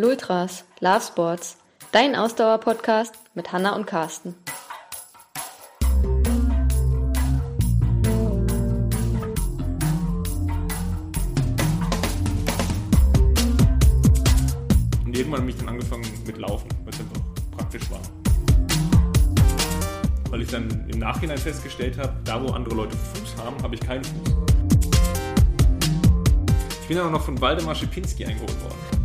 Lultras, Love Sports, dein Ausdauer-Podcast mit Hanna und Carsten. Und irgendwann habe ich dann angefangen mit Laufen, es einfach praktisch war. Weil ich dann im Nachhinein festgestellt habe, da wo andere Leute Fuß haben, habe ich keinen Fuß. Ich bin auch noch von Waldemar Schipinski eingeholt worden.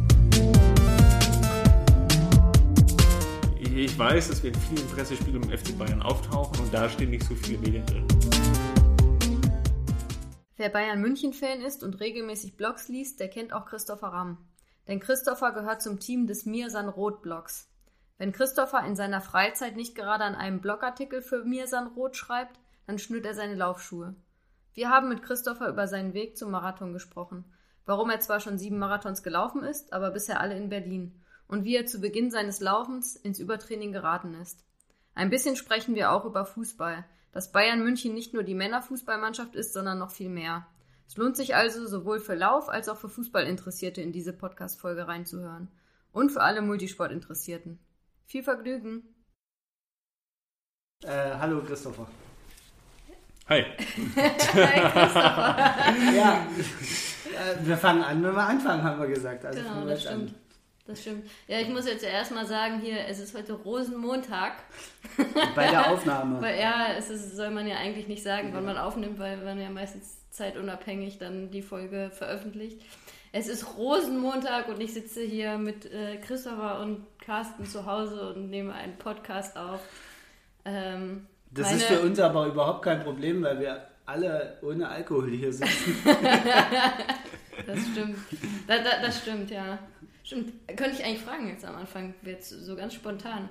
Ich weiß, dass wir in vielen Pressespielen im FC Bayern auftauchen und da stehen nicht so viele Medien drin. Wer Bayern München-Fan ist und regelmäßig Blogs liest, der kennt auch Christopher Ramm. Denn Christopher gehört zum Team des Mirsan Roth Blogs. Wenn Christopher in seiner Freizeit nicht gerade an einem Blogartikel für Mirsan Roth schreibt, dann schnürt er seine Laufschuhe. Wir haben mit Christopher über seinen Weg zum Marathon gesprochen. Warum er zwar schon sieben Marathons gelaufen ist, aber bisher alle in Berlin. Und wie er zu Beginn seines Laufens ins Übertraining geraten ist. Ein bisschen sprechen wir auch über Fußball, dass Bayern München nicht nur die Männerfußballmannschaft ist, sondern noch viel mehr. Es lohnt sich also sowohl für Lauf- als auch für Fußballinteressierte in diese Podcast-Folge reinzuhören. Und für alle Multisportinteressierten. Viel Vergnügen! Äh, hallo Christopher. Hi. Hi Christopher! Ja, äh, wir fangen an, wenn wir anfangen, haben wir gesagt. Also Genau, das jetzt an. Das stimmt. Ja, ich muss jetzt erst mal sagen, hier, es ist heute Rosenmontag. Bei der Aufnahme. Weil ja, es ist, soll man ja eigentlich nicht sagen, wann man aufnimmt, weil man ja meistens zeitunabhängig dann die Folge veröffentlicht. Es ist Rosenmontag und ich sitze hier mit äh, Christopher und Carsten zu Hause und nehme einen Podcast auf. Ähm, das meine- ist für uns aber überhaupt kein Problem, weil wir alle ohne Alkohol hier sitzen. Das stimmt. Da, da, das stimmt, ja. Stimmt. Könnte ich eigentlich fragen jetzt am Anfang, jetzt so ganz spontan.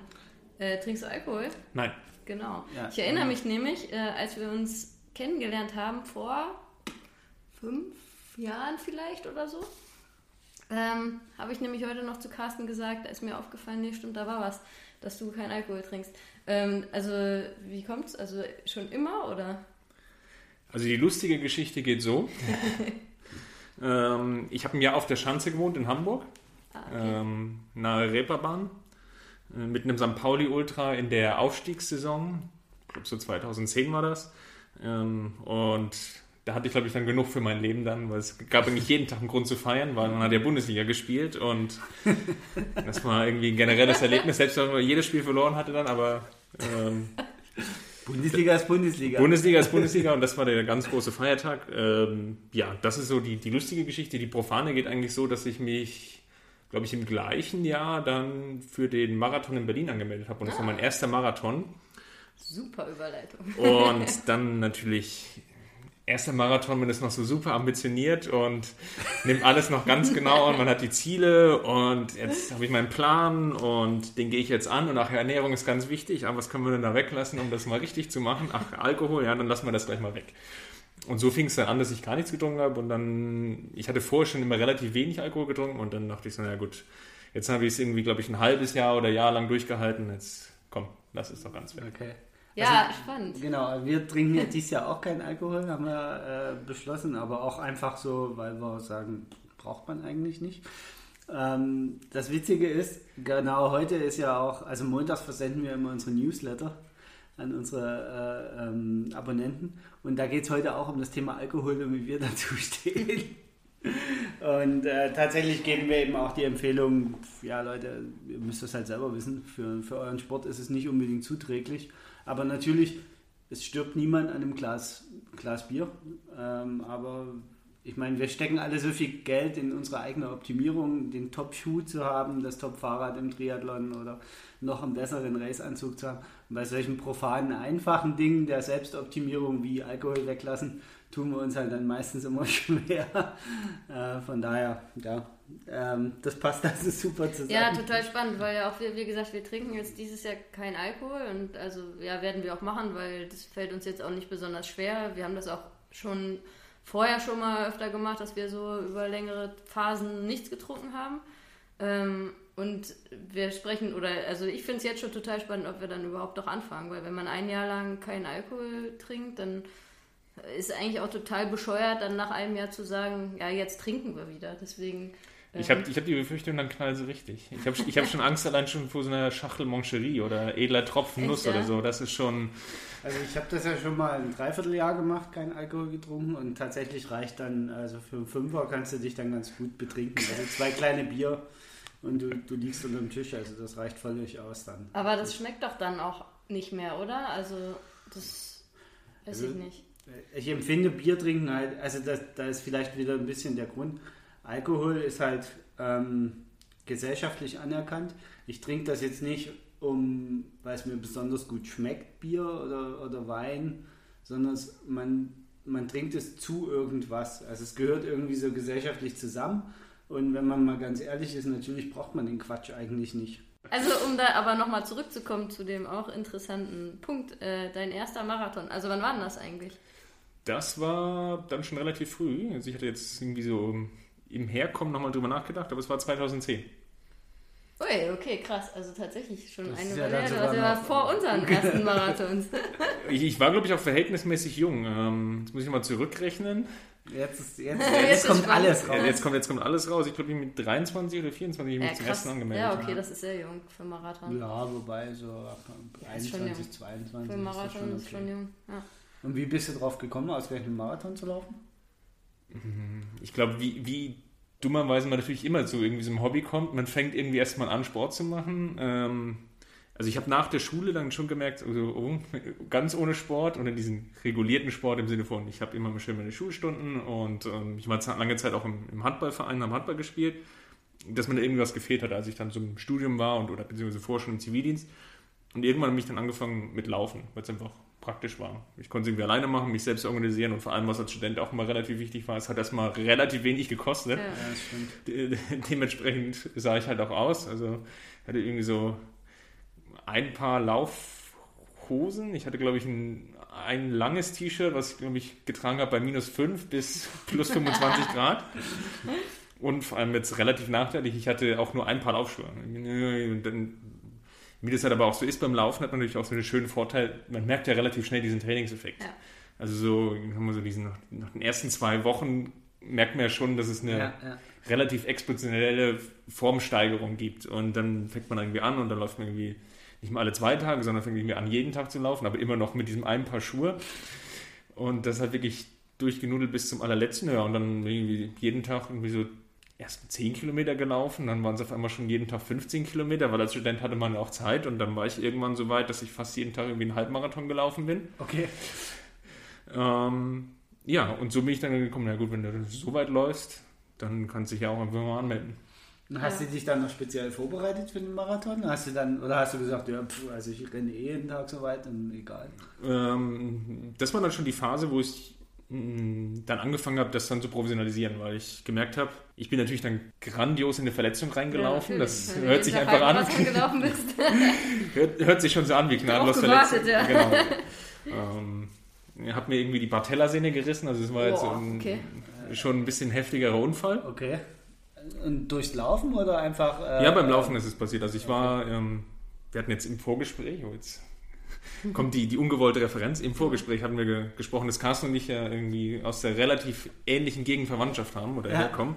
Äh, trinkst du Alkohol? Nein. Genau. Ja. Ich erinnere mich nämlich, äh, als wir uns kennengelernt haben vor fünf Jahren vielleicht oder so, ähm, habe ich nämlich heute noch zu Carsten gesagt, da ist mir aufgefallen, nee, stimmt, da war was, dass du keinen Alkohol trinkst. Ähm, also, wie kommt's? Also schon immer oder? Also die lustige Geschichte geht so. ähm, ich habe ein Jahr auf der Schanze gewohnt in Hamburg, Ah, okay. ähm, nahe Reeperbahn, äh, mit einem St. Pauli Ultra in der Aufstiegssaison. Ich glaube so 2010 war das. Ähm, und da hatte ich, glaube ich, dann genug für mein Leben dann, weil es gab eigentlich jeden Tag einen Grund zu feiern, weil man hat ja Bundesliga gespielt und das war irgendwie ein generelles Erlebnis, selbst wenn man jedes Spiel verloren hatte dann, aber ähm, Bundesliga ist Bundesliga. Bundesliga ist Bundesliga und das war der ganz große Feiertag. Ähm, ja, das ist so die, die lustige Geschichte. Die profane geht eigentlich so, dass ich mich, glaube ich, im gleichen Jahr dann für den Marathon in Berlin angemeldet habe. Und das war mein erster Marathon. Super Überleitung. Und dann natürlich erster Marathon, man ist noch so super ambitioniert und nimmt alles noch ganz genau und man hat die Ziele und jetzt habe ich meinen Plan und den gehe ich jetzt an und ach, Ernährung ist ganz wichtig, aber was können wir denn da weglassen, um das mal richtig zu machen? Ach, Alkohol, ja, dann lassen wir das gleich mal weg. Und so fing es dann an, dass ich gar nichts getrunken habe und dann, ich hatte vorher schon immer relativ wenig Alkohol getrunken und dann dachte ich so, na gut, jetzt habe ich es irgendwie, glaube ich, ein halbes Jahr oder Jahr lang durchgehalten, jetzt komm, lass es doch ganz weg. Okay. Ja, Also, spannend. Genau, wir trinken ja dieses Jahr auch keinen Alkohol, haben wir äh, beschlossen, aber auch einfach so, weil wir sagen, braucht man eigentlich nicht. Ähm, das Witzige ist, genau heute ist ja auch, also montags versenden wir immer unsere Newsletter an unsere äh, ähm, Abonnenten und da geht es heute auch um das Thema Alkohol und wie wir dazu stehen. Und äh, tatsächlich geben wir eben auch die Empfehlung, ja Leute, ihr müsst das halt selber wissen, für, für euren Sport ist es nicht unbedingt zuträglich. Aber natürlich, es stirbt niemand an einem Glas, Glas Bier. Ähm, aber ich meine, wir stecken alle so viel Geld in unsere eigene Optimierung, den Top-Schuh zu haben, das Top-Fahrrad im Triathlon oder noch einen besseren Raceanzug zu haben. Und bei solchen profanen, einfachen Dingen der Selbstoptimierung wie Alkohol weglassen, tun wir uns halt dann meistens immer schwer. Äh, von daher, ja, ähm, das passt also super zusammen. Ja, total spannend, weil ja auch, wie, wie gesagt, wir trinken jetzt dieses Jahr keinen Alkohol und also ja, werden wir auch machen, weil das fällt uns jetzt auch nicht besonders schwer. Wir haben das auch schon vorher schon mal öfter gemacht, dass wir so über längere Phasen nichts getrunken haben. Ähm, und wir sprechen, oder also ich finde es jetzt schon total spannend, ob wir dann überhaupt noch anfangen, weil wenn man ein Jahr lang keinen Alkohol trinkt, dann ist eigentlich auch total bescheuert, dann nach einem Jahr zu sagen, ja, jetzt trinken wir wieder. Deswegen Ich habe ich hab die Befürchtung, dann knallen sie richtig. Ich habe ich hab schon Angst allein schon vor so einer Schachtel Moncherie oder edler Tropfen Nuss oder so. Das ist schon. Also ich habe das ja schon mal ein Dreivierteljahr gemacht, kein Alkohol getrunken und tatsächlich reicht dann, also für einen Fünfer kannst du dich dann ganz gut betrinken. Also zwei kleine Bier und du, du liegst unter dem Tisch, also das reicht völlig aus dann. Aber das schmeckt doch dann auch nicht mehr, oder? Also, das weiß Also- ich nicht. Ich empfinde Bier trinken halt, also das, da ist vielleicht wieder ein bisschen der Grund. Alkohol ist halt ähm, gesellschaftlich anerkannt. Ich trinke das jetzt nicht, um, weil es mir besonders gut schmeckt, Bier oder, oder Wein, sondern es, man, man trinkt es zu irgendwas. Also es gehört irgendwie so gesellschaftlich zusammen. Und wenn man mal ganz ehrlich ist, natürlich braucht man den Quatsch eigentlich nicht. Also, um da aber nochmal zurückzukommen zu dem auch interessanten Punkt, äh, dein erster Marathon. Also, wann war denn das eigentlich? Das war dann schon relativ früh. Also ich hatte jetzt irgendwie so im Herkommen nochmal drüber nachgedacht, aber es war 2010. Ui, okay, krass. Also tatsächlich schon Das eine ist ja Weile Das war vor unseren ersten Marathons. Ich, ich war, glaube ich, auch verhältnismäßig jung. Ähm, jetzt muss ich mal zurückrechnen. Jetzt, ist, jetzt, Jetzt jetzt ist kommt alles raus. Ja, jetzt, kommt, jetzt kommt alles raus. Ich glaube, mit 23 oder 24 habe ich Ja, mich zum krass. ersten angemeldet. Ja, okay, das ist sehr jung für Marathon. Ja, wobei so ab ist schon 21, jung. 22 Für ist das Marathon schon ist okay. schon jung. Ja. Und wie bist du drauf gekommen, ausgerechnet einen Marathon zu laufen? Ich glaube, wie, wie dummerweise man natürlich immer zu irgendwie so einem Hobby kommt, man fängt irgendwie erstmal an, Sport zu machen. Ähm, also ich habe nach der Schule dann schon gemerkt, also, oh, ganz ohne Sport oder diesen regulierten Sport im Sinne von, ich habe immer schön meine Schulstunden und ähm, ich war lange Zeit auch im, im Handballverein, habe Handball gespielt, dass mir da irgendwas gefehlt hat, als ich dann im Studium war und oder beziehungsweise vorher schon im Zivildienst. Und irgendwann habe ich dann angefangen mit Laufen, weil es einfach praktisch war. Ich konnte es irgendwie alleine machen, mich selbst organisieren und vor allem, was als Student auch immer relativ wichtig war, es hat erstmal relativ wenig gekostet. Ja. Das stimmt. De- Dementsprechend sah ich halt auch aus. Also hatte irgendwie so ein paar Laufhosen. Ich hatte, glaube ich, ein, ein langes T-Shirt, was ich, glaube ich, getragen habe bei minus 5 bis plus 25 Grad. Und vor allem jetzt relativ nachteilig, ich hatte auch nur ein paar Laufschuhe. Und dann, wie das halt aber auch so ist beim Laufen, hat man natürlich auch so einen schönen Vorteil, man merkt ja relativ schnell diesen Trainingseffekt. Ja. Also so, haben wir so diesen, nach, den ersten zwei Wochen merkt man ja schon, dass es eine Ja, ja. relativ exponentielle Formsteigerung gibt. Und dann fängt man irgendwie an und dann läuft man irgendwie nicht mal alle zwei Tage, sondern fängt irgendwie an, jeden Tag zu laufen, aber immer noch mit diesem einen Paar Schuhe. Und das hat wirklich durchgenudelt bis zum allerletzten. Ja, und dann irgendwie jeden Tag irgendwie so erst 10 Kilometer gelaufen, dann waren es auf einmal schon jeden Tag 15 Kilometer, weil als Student hatte man ja auch Zeit und dann war ich irgendwann so weit, dass ich fast jeden Tag irgendwie einen Halbmarathon gelaufen bin. Okay. Ähm, ja, und so bin ich dann gekommen, na gut, wenn du so weit läufst, dann kannst du dich ja auch einfach mal anmelden. Und hast Ja. du dich dann noch speziell vorbereitet für den Marathon? Hast du dann, oder hast du gesagt, ja, pf, also ich renne eh jeden Tag so weit und egal. Ähm, das war dann schon die Phase, wo ich mh, dann angefangen habe, das dann zu professionalisieren, weil ich gemerkt habe, ich bin natürlich dann grandios in eine Verletzung reingelaufen. Ja, das. Wenn hört sich einfach an. Halbmarathon gelaufen bist. Hört, hört sich schon so an wie gnadenlos verletzt. gewartet, Genau. ähm, ich habe mir irgendwie die Patellasehne gerissen, also es war jetzt Boah, ein, okay. schon ein bisschen heftigerer Unfall. Okay. Und durchs Laufen oder einfach. äh, Ja, beim Laufen ist es passiert. Also ich war, ähm, wir hatten jetzt im Vorgespräch, oh jetzt kommt die, die ungewollte Referenz, im Vorgespräch hatten wir ge gesprochen, dass Carsten und ich ja irgendwie aus der relativ ähnlichen Gegenverwandtschaft haben oder Ja. herkommen.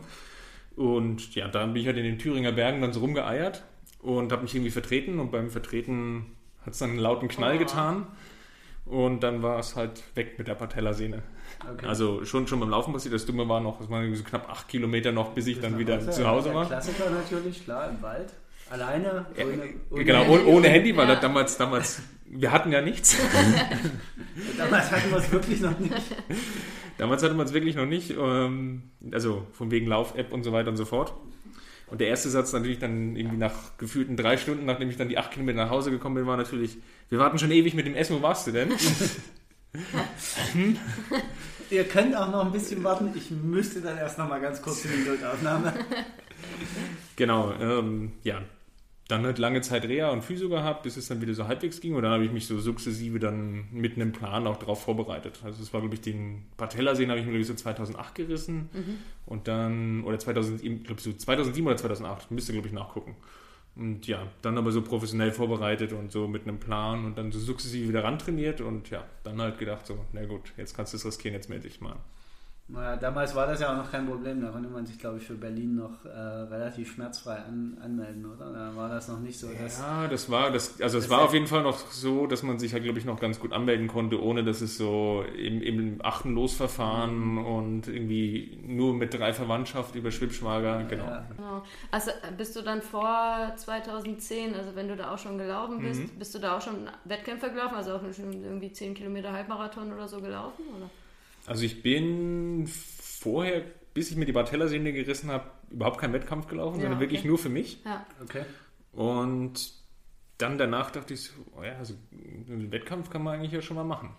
Und ja, da bin ich halt in den Thüringer Bergen dann so rumgeeiert und habe mich irgendwie vertreten und beim Vertreten hat es dann einen lauten Knall Oh. getan und dann war es halt weg mit der Patellasehne. Okay. Also schon, schon beim Laufen passiert. Das Dumme war noch, es waren irgendwie so knapp acht Kilometer noch, bis ich dann wieder zu Hause war. Klassiker natürlich, klar, im Wald. Alleine. Ohne, ohne genau, Handy. ohne, Handy, weil Ja. das damals, damals, wir hatten ja nichts. Damals hatten wir es wirklich noch nicht. Damals hatte man es wirklich noch nicht. Ähm, also von wegen Lauf-App und so weiter und so fort. Und der erste Satz natürlich dann irgendwie nach gefühlten drei Stunden, nachdem ich dann die acht Kilometer nach Hause gekommen bin, war natürlich, wir warten schon ewig mit dem Essen, wo warst du denn? Ihr könnt auch noch ein bisschen warten. Ich müsste dann erst noch mal ganz kurz in die Notaufnahme. genau, ähm, ja. Dann halt lange Zeit Reha und Physio gehabt, bis es dann wieder so halbwegs ging. Und dann habe ich mich so sukzessive dann mit einem Plan auch darauf vorbereitet. Also es war, glaube ich, den Patellasehen habe ich mir, glaube ich, so 2008 gerissen. Und dann, oder 2000, ich glaube so 2007 oder 2008, müsste, glaube ich, nachgucken. Und ja, dann aber so professionell vorbereitet und so mit einem Plan und dann so sukzessive wieder rantrainiert und ja, dann halt gedacht so, na gut, jetzt kannst du es riskieren, jetzt melde ich mal. Naja, damals war das ja auch noch kein Problem. Da konnte man sich, glaube ich, für Berlin noch äh, relativ schmerzfrei an, anmelden, oder? Da war das noch nicht so, dass. Ja, das war, das, also es war auf jeden Fall noch so, dass man sich halt, glaube ich, noch ganz gut anmelden konnte, ohne dass es so im, im achten Losverfahren Mhm. und irgendwie nur mit drei Verwandtschaft über Schwibschwager, genau. Ja. Genau. Also äh, bist du dann vor 2010, also wenn du da auch schon gelaufen bist, Mhm. bist du da auch schon Wettkämpfe gelaufen, also auch schon irgendwie 10 Kilometer Halbmarathon oder so gelaufen? Oder? Also ich bin vorher, bis ich mir die Bartella-Sehne gerissen habe, überhaupt keinen Wettkampf gelaufen, Ja, sondern wirklich okay. nur für mich. Ja. Okay. Und dann danach dachte ich so, oh ja, also einen Wettkampf kann man eigentlich ja schon mal machen.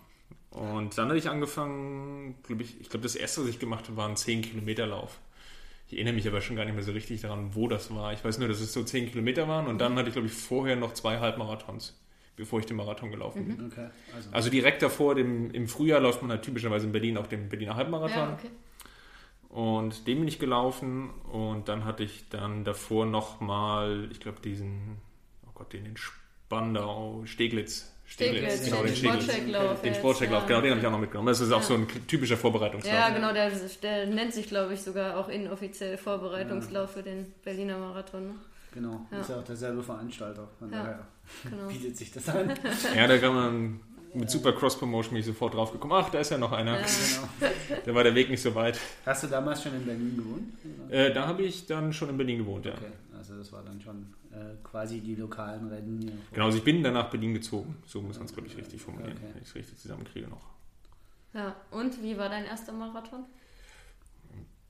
Und dann hatte ich angefangen, glaube ich, ich glaube, das erste, was ich gemacht habe, war ein 10-Kilometer-Lauf. Ich erinnere mich aber schon gar nicht mehr so richtig daran, wo das war. Ich weiß nur, dass es so 10 Kilometer waren und dann hatte ich, glaube ich, vorher noch zwei Halbmarathons, bevor ich den Marathon gelaufen bin. Okay. Also, Also direkt davor, dem, im Frühjahr läuft man halt typischerweise in Berlin auch den Berliner Halbmarathon. Ja, okay. Und den bin ich gelaufen und dann hatte ich dann davor nochmal, ich glaube, diesen, oh Gott, den in Spandau, Steglitz. Steglitz, genau, den den Steglitz. Sportchecklauf Den Sportchecklauf, ja. genau, den habe ich auch noch mitgenommen. Das ist auch Ja. so ein typischer Vorbereitungslauf. Ja, genau, der, der nennt sich, glaube ich, sogar auch inoffiziell Vorbereitungslauf für den Berliner Marathon. Ne? genau. Ja. Ist ja auch derselbe Veranstalter. Von Ja. daher Genau. bietet sich das an. Ja, da kann man mit super Cross-Promotion mich sofort drauf gekommen. Ach, da ist ja noch einer. Ja. genau. Da war der Weg nicht so weit. Hast du damals schon in Berlin gewohnt? Äh, da habe ich dann schon in Berlin gewohnt, ja. Okay, also das war dann schon äh, quasi die lokalen Rennen hier. Genau, also ich bin dann nach Berlin gezogen. So muss man es, glaube ich, richtig formulieren, Okay. wenn ich es richtig zusammenkriege noch. Ja, und wie war dein erster Marathon?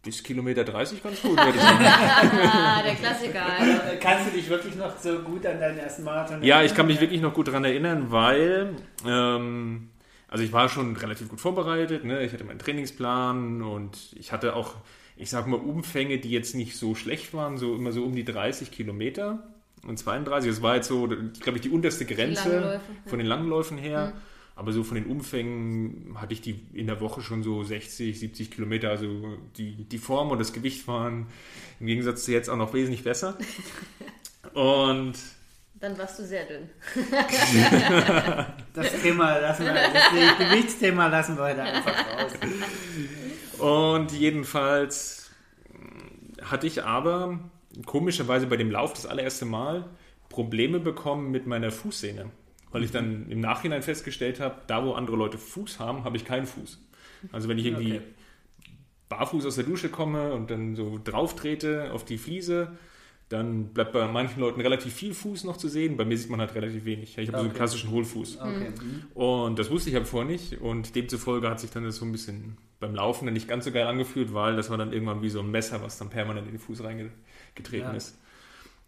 Bis Kilometer 30 ganz gut, würde ich sagen. Der Klassiker. Also. Kannst du dich wirklich noch so gut an deinen ersten Marathon Ja, ich kann mich wirklich noch gut daran erinnern, weil ähm, also ich war schon relativ gut vorbereitet. Ne? Ich hatte meinen Trainingsplan und ich hatte auch, ich sag mal, Umfänge, die jetzt nicht so schlecht waren, so immer so um die 30 Kilometer und 32. Das war jetzt so, glaube ich, die unterste Grenze von den Langläufen her. Aber so von den Umfängen hatte ich die in der Woche schon so 60, 70 Kilometer. Also die, die Form und das Gewicht waren im Gegensatz zu jetzt auch noch wesentlich besser. Und Dann warst du sehr dünn. Das Thema lassen wir, das Gewichtsthema lassen wir heute einfach raus. Und jedenfalls hatte ich aber komischerweise bei dem Lauf das allererste Mal Probleme bekommen mit meiner Fußsehne. Weil ich dann im Nachhinein festgestellt habe, da wo andere Leute Fuß haben, habe ich keinen Fuß. Also wenn ich irgendwie Okay. barfuß aus der Dusche komme und dann so drauf trete auf die Fliese, dann bleibt bei manchen Leuten relativ viel Fuß noch zu sehen. Bei mir sieht man halt relativ wenig. Ich habe so einen Okay. klassischen Hohlfuß. Okay. mhm. Und das wusste ich aber vorher nicht. Und demzufolge hat sich dann das so ein bisschen beim Laufen dann nicht ganz so geil angefühlt, weil das war dann irgendwann wie so ein Messer, was dann permanent in den Fuß reingetreten Ja. ist.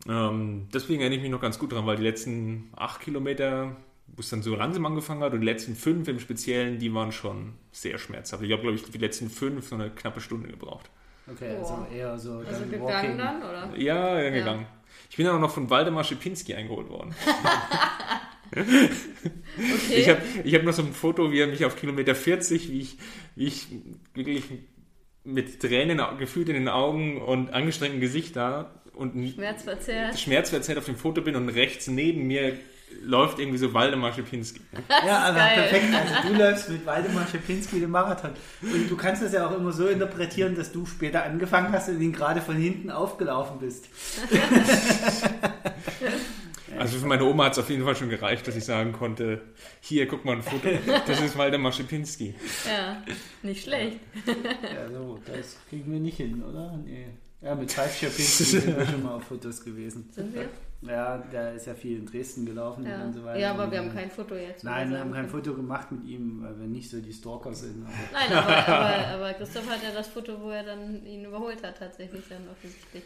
Ähm, deswegen erinnere ich mich noch ganz gut dran, weil die letzten acht Kilometer, wo es dann so langsam angefangen hat, und die letzten fünf im Speziellen, die waren schon sehr schmerzhaft. Ich habe, glaube ich, die letzten fünf so eine knappe Stunde gebraucht. Okay, Boah. also eher so Also dann gegangen Walking. dann, oder? Ja, ja, gegangen. Ich bin auch noch von Waldemar Schipinski eingeholt worden. Okay. Ich habe ich hab noch so ein Foto, wie er mich auf Kilometer 40, wie ich, wie ich wirklich mit Tränen gefühlt in den Augen und angestrengtem Gesicht da und Schmerzverzerrt. schmerzverzerrt auf dem Foto bin und rechts neben mir läuft irgendwie so Waldemar Schipinski. Ja, aber geil. perfekt. Also du läufst mit Waldemar Schepinski den Marathon. Und du kannst das ja auch immer so interpretieren, dass du später angefangen hast und ihn gerade von hinten aufgelaufen bist. Also für meine Oma hat es auf jeden Fall schon gereicht, dass ich sagen konnte, hier, guck mal ein Foto, das ist Waldemar Schipinski. Ja, nicht schlecht. Ja, so, das kriegen wir nicht hin, oder? Nee. Ja, mit Ralf Schepinski sind wir schon mal auf Fotos gewesen. Sind wir? Ja, der ist ja viel in Dresden gelaufen Ja. und so weiter. ja, aber wir haben kein Foto jetzt. Nein, muss wir haben kein. Foto gemacht mit ihm, weil wir nicht so die Stalker sind. Aber Nein, aber, aber, aber Christoph hat ja das Foto, wo er dann ihn überholt hat, tatsächlich dann offensichtlich.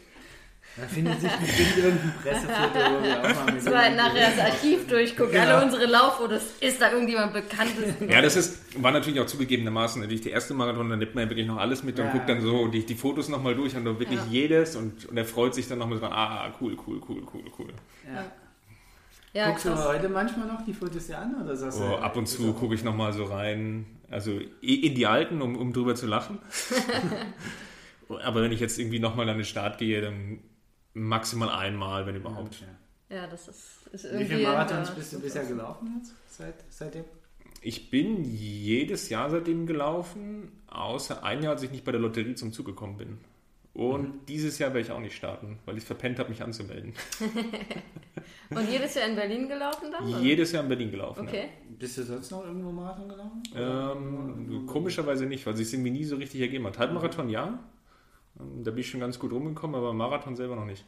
Da findet sich bestimmt irgendein Pressefoto, wo wir auch mal mit So halt nachher das Archiv durchgucken, Genau. alle unsere Lauffotos. Ist da irgendjemand Bekanntes? Ja, das ist, war natürlich auch zugegebenermaßen natürlich der erste Marathon, da nimmt man ja wirklich noch alles mit und Ja. guckt dann so die, die Fotos nochmal durch und dann wirklich Ja. jedes und, und er freut sich dann nochmal so, ah, cool, cool, cool, cool, cool. Ja. Ja, Guckst du krass. heute manchmal noch die Fotos dir an oder sagst du? Oh, ab und zu gucke ich nochmal so rein, also in die alten, um, um drüber zu lachen. Aber wenn ich jetzt irgendwie nochmal an den Start gehe, dann maximal einmal, wenn überhaupt. Okay. Ja, das ist, ist Wie irgendwie. viele Marathons bist du bisher gelaufen jetzt seit, seitdem? Ich bin jedes Jahr seitdem gelaufen, außer ein Jahr, als ich nicht bei der Lotterie zum Zug gekommen bin. Und mhm. dieses Jahr werde ich auch nicht starten, weil ich verpennt habe, mich anzumelden. Und jedes Jahr in Berlin gelaufen dann? Oder? Jedes Jahr in Berlin gelaufen. Okay. Ja. Bist du sonst noch irgendwo Marathon gelaufen? Ähm, komischerweise nicht, weil sich irgendwie nie so richtig ergeben hat. Halbmarathon ja. Ähm, da bin ich schon ganz gut rumgekommen, aber Marathon selber noch nicht.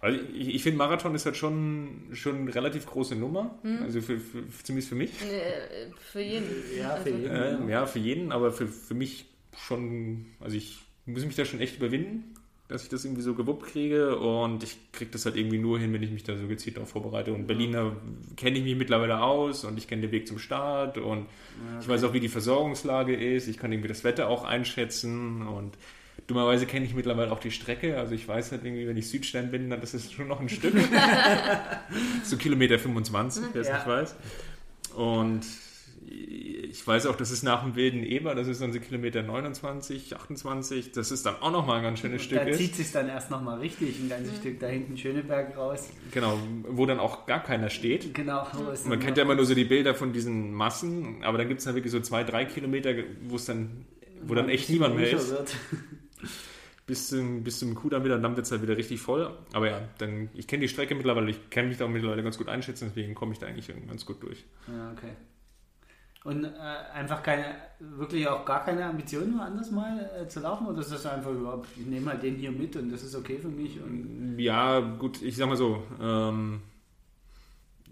Also ich, ich finde, Marathon ist halt schon, schon eine relativ große Nummer. Hm. Also für, für, zumindest für mich. Äh, für jeden. Ja, für jeden. Äh, ja, für jeden, aber für, für mich schon, also ich muss mich da schon echt überwinden, dass ich das irgendwie so gewuppt kriege und ich kriege das halt irgendwie nur hin, wenn ich mich da so gezielt darauf vorbereite. Und Berliner kenne ich mich mittlerweile aus und ich kenne den Weg zum Start und okay. ich weiß auch, wie die Versorgungslage ist. Ich kann irgendwie das Wetter auch einschätzen und dummerweise kenne ich mittlerweile auch die Strecke. Also ich weiß halt irgendwie, wenn ich Südstern bin, dann ist es schon noch ein Stück. so Kilometer 25, wer es ja. nicht weiß. Und ich weiß auch, das ist nach dem Wilden Eber, das ist dann so Kilometer 29, 28, das ist dann auch nochmal ein ganz schönes Stück. Da zieht sich dann erst nochmal richtig ein ganzes mhm. Stück da hinten Schöneberg raus. Genau, wo dann auch gar keiner steht. Genau. Man kennt ja immer nur so die Bilder von diesen Massen, aber dann gibt es dann wirklich so zwei, drei Kilometer, wo es dann, wo dann echt niemand mehr ist. Wird. Bis zum, bis zum Kudamm wieder, dann wird es halt wieder richtig voll. Aber ja, dann, ich kenne die Strecke mittlerweile, ich kenne mich da mittlerweile ganz gut einschätzen, deswegen komme ich da eigentlich ganz gut durch. Ja, okay. Und äh, einfach keine, wirklich auch gar keine Ambitionen, anders mal äh, zu laufen? Oder ist das einfach überhaupt, ich nehme halt den hier mit und das ist okay für mich? Ja, gut, ich sag mal so, ähm,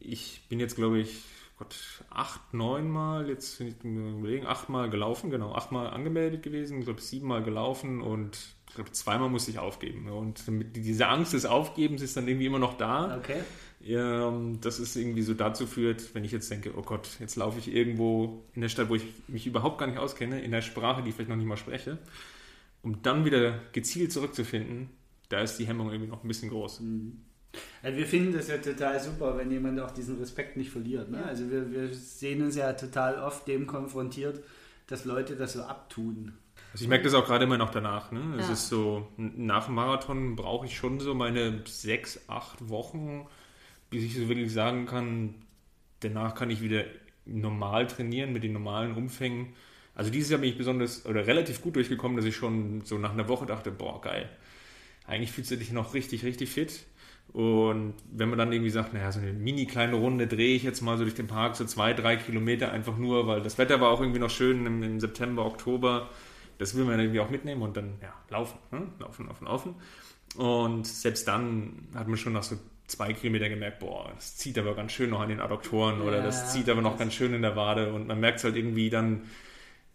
ich bin jetzt, glaube ich, Gott, acht, neun Mal, jetzt bin ich mir überlegen, acht Mal gelaufen, genau, acht Mal angemeldet gewesen, ich glaube sieben Mal gelaufen und ich glaube zweimal musste ich aufgeben. Und diese Angst des Aufgebens ist dann irgendwie immer noch da. Okay das ist irgendwie so dazu führt, wenn ich jetzt denke, oh Gott, jetzt laufe ich irgendwo in der Stadt, wo ich mich überhaupt gar nicht auskenne, in der Sprache, die ich vielleicht noch nicht mal spreche, um dann wieder gezielt zurückzufinden, da ist die Hemmung irgendwie noch ein bisschen groß. Mhm. Also wir finden das ja total super, wenn jemand auch diesen Respekt nicht verliert. Ne? Also wir, wir sehen uns ja total oft dem konfrontiert, dass Leute das so abtun. Also ich merke das auch gerade immer noch danach. Ne? Es ja. ist so, nach dem Marathon brauche ich schon so meine sechs, acht Wochen, bis ich so wirklich sagen kann, danach kann ich wieder normal trainieren mit den normalen Umfängen. Also dieses Jahr bin ich besonders oder relativ gut durchgekommen, dass ich schon so nach einer Woche dachte, boah, geil. Eigentlich fühlst du dich noch richtig, richtig fit. Und wenn man dann irgendwie sagt, naja, so eine mini kleine Runde drehe ich jetzt mal so durch den Park, so zwei, drei Kilometer einfach nur, weil das Wetter war auch irgendwie noch schön im, im September, Oktober. Das will man irgendwie auch mitnehmen und dann, ja, laufen, ne? laufen, laufen, laufen. Und selbst dann hat man schon nach so zwei Kilometer gemerkt, boah, das zieht aber ganz schön noch an den Adduktoren ja, oder das zieht aber noch ganz schön in der Wade und man merkt es halt irgendwie dann,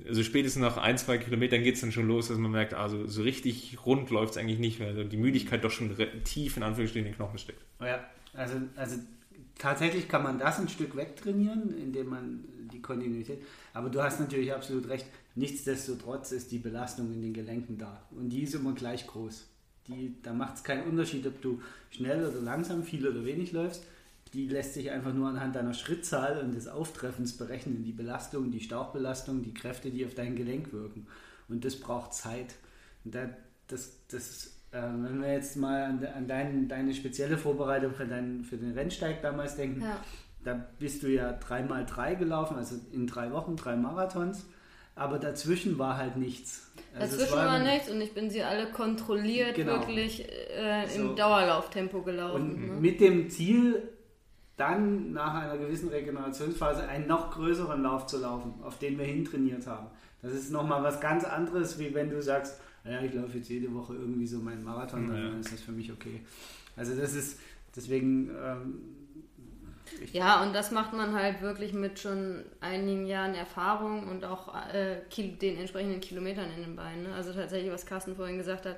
also spätestens nach ein, zwei Kilometern geht es dann schon los, dass man merkt, also so richtig rund läuft es eigentlich nicht, weil also die Müdigkeit doch schon tief in Anführungsstrichen in den Knochen steckt. Ja, also, also tatsächlich kann man das ein Stück wegtrainieren, indem man die Kontinuität, aber du hast natürlich absolut recht, nichtsdestotrotz ist die Belastung in den Gelenken da und die ist immer gleich groß. Die, da macht es keinen Unterschied, ob du schnell oder langsam, viel oder wenig läufst. Die lässt sich einfach nur anhand deiner Schrittzahl und des Auftreffens berechnen. Die Belastung, die Stauchbelastung, die Kräfte, die auf dein Gelenk wirken. Und das braucht Zeit. Und da, das, das, äh, wenn wir jetzt mal an, an dein, deine spezielle Vorbereitung für, dein, für den Rennsteig damals denken, ja. da bist du ja dreimal drei gelaufen, also in drei Wochen drei Marathons aber dazwischen war halt nichts. Also dazwischen war, war, nichts und ich bin sie alle kontrolliert genau. wirklich äh, im so. Dauerlauftempo gelaufen. Und ne? mit dem Ziel, dann nach einer gewissen Regenerationsphase einen noch größeren Lauf zu laufen, auf den wir hintrainiert haben. Das ist nochmal was ganz anderes, wie wenn du sagst, ja, ich laufe jetzt jede Woche irgendwie so meinen Marathon, dann ja. ist das für mich okay. Also das ist, deswegen ähm, ja, und das macht man halt wirklich mit schon einigen Jahren Erfahrung und auch äh, den entsprechenden Kilometern in den Beinen. Ne? Also tatsächlich, was Carsten vorhin gesagt hat,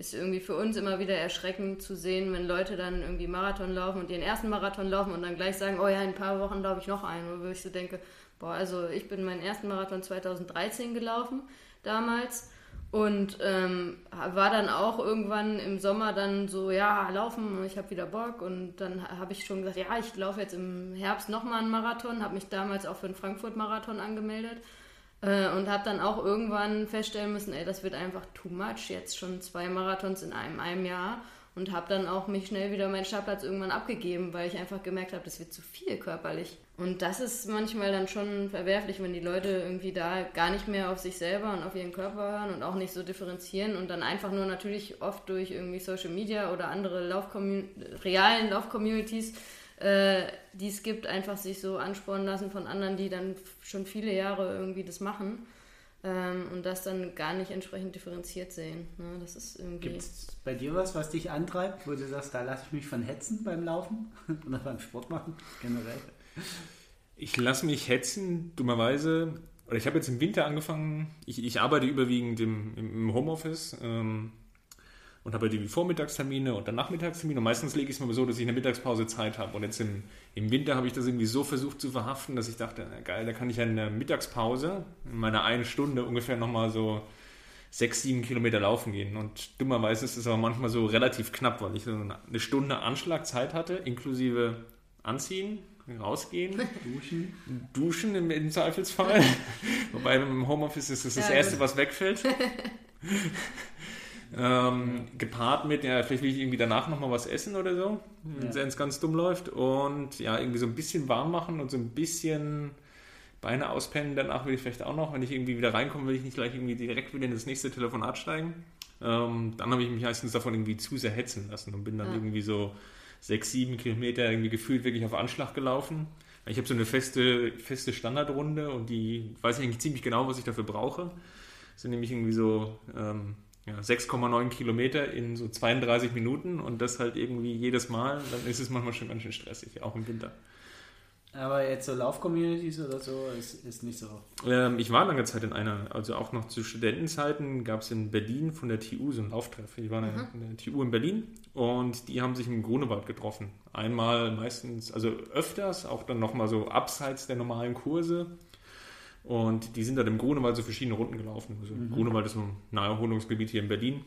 ist irgendwie für uns immer wieder erschreckend zu sehen, wenn Leute dann irgendwie Marathon laufen und ihren ersten Marathon laufen und dann gleich sagen, oh ja, in ein paar Wochen laufe ich noch einen. Wo ich so denke, boah, also ich bin meinen ersten Marathon 2013 gelaufen damals und ähm, war dann auch irgendwann im Sommer dann so, ja, laufen, ich habe wieder Bock. Und dann habe ich schon gesagt, ja, ich laufe jetzt im Herbst nochmal einen Marathon, habe mich damals auch für den Frankfurt-Marathon angemeldet. Äh, und habe dann auch irgendwann feststellen müssen, ey, das wird einfach too much, jetzt schon zwei Marathons in einem, einem Jahr. und habe dann auch mich schnell wieder meinen Startplatz irgendwann abgegeben, weil ich einfach gemerkt habe, das wird zu viel körperlich. Und das ist manchmal dann schon verwerflich, wenn die Leute irgendwie da gar nicht mehr auf sich selber und auf ihren Körper hören und auch nicht so differenzieren und dann einfach nur natürlich oft durch irgendwie Social Media oder andere Lauf realen Lauf-Communities, äh, die es gibt, einfach sich so anspornen lassen von anderen, die dann schon viele Jahre irgendwie das machen ähm, und das dann gar nicht entsprechend differenziert sehen. Ne? Das ist irgendwie. Gibt es bei dir was, was dich antreibt, wo du sagst, da lasse ich mich von hetzen beim Laufen oder beim Sport machen generell? Ich lasse mich hetzen, dummerweise. Oder ich habe jetzt im Winter angefangen. Ich, ich arbeite überwiegend im, im Homeoffice. Ähm, und habe halt irgendwie Vormittagstermine und dann Nachmittagstermine. Und meistens lege ich es mir so, dass ich in der Mittagspause Zeit habe. Und jetzt im, im Winter habe ich das irgendwie so versucht zu verhaften, dass ich dachte, na geil, da kann ich ja in der Mittagspause in meiner einen Stunde ungefähr nochmal so sechs, sieben Kilometer laufen gehen. Und dummerweise ist es aber manchmal so relativ knapp, weil ich so eine Stunde Anschlagzeit hatte, inklusive Anziehen, rausgehen, duschen, duschen im, im Zweifelsfall. Wobei im Homeoffice ist das ja, das Erste, was wegfällt. Ähm, gepaart mit, ja, vielleicht will ich irgendwie danach nochmal was essen oder so, wenn ja. es ganz dumm läuft. Und ja, irgendwie so ein bisschen warm machen und so ein bisschen Beine auspennen. Danach will ich vielleicht auch noch, wenn ich irgendwie wieder reinkomme, will ich nicht gleich irgendwie direkt wieder in das nächste Telefonat steigen. Ähm, dann habe ich mich meistens davon irgendwie zu sehr hetzen lassen und bin dann ja. irgendwie so sechs, sieben Kilometer irgendwie gefühlt wirklich auf Anschlag gelaufen. Ich habe so eine feste, feste Standardrunde und die weiß ich eigentlich ziemlich genau, was ich dafür brauche. Das sind nämlich irgendwie so ähm, ja, 6,9 Kilometer in so 32 Minuten und das halt irgendwie jedes Mal, dann ist es manchmal schon ganz schön stressig, auch im Winter. Aber jetzt so Lauf-Communities oder so ist, ist nicht so. Ähm, ich war lange Zeit in einer, also auch noch zu Studentenzeiten gab es in Berlin von der TU so ein Lauftreff. Ich war mhm. in der TU in Berlin und die haben sich im Grunewald getroffen. Einmal meistens, also öfters, auch dann nochmal so abseits der normalen Kurse. Und die sind dann im Grunewald so verschiedene Runden gelaufen. Also mhm. Grunewald ist ein Naherholungsgebiet hier in Berlin.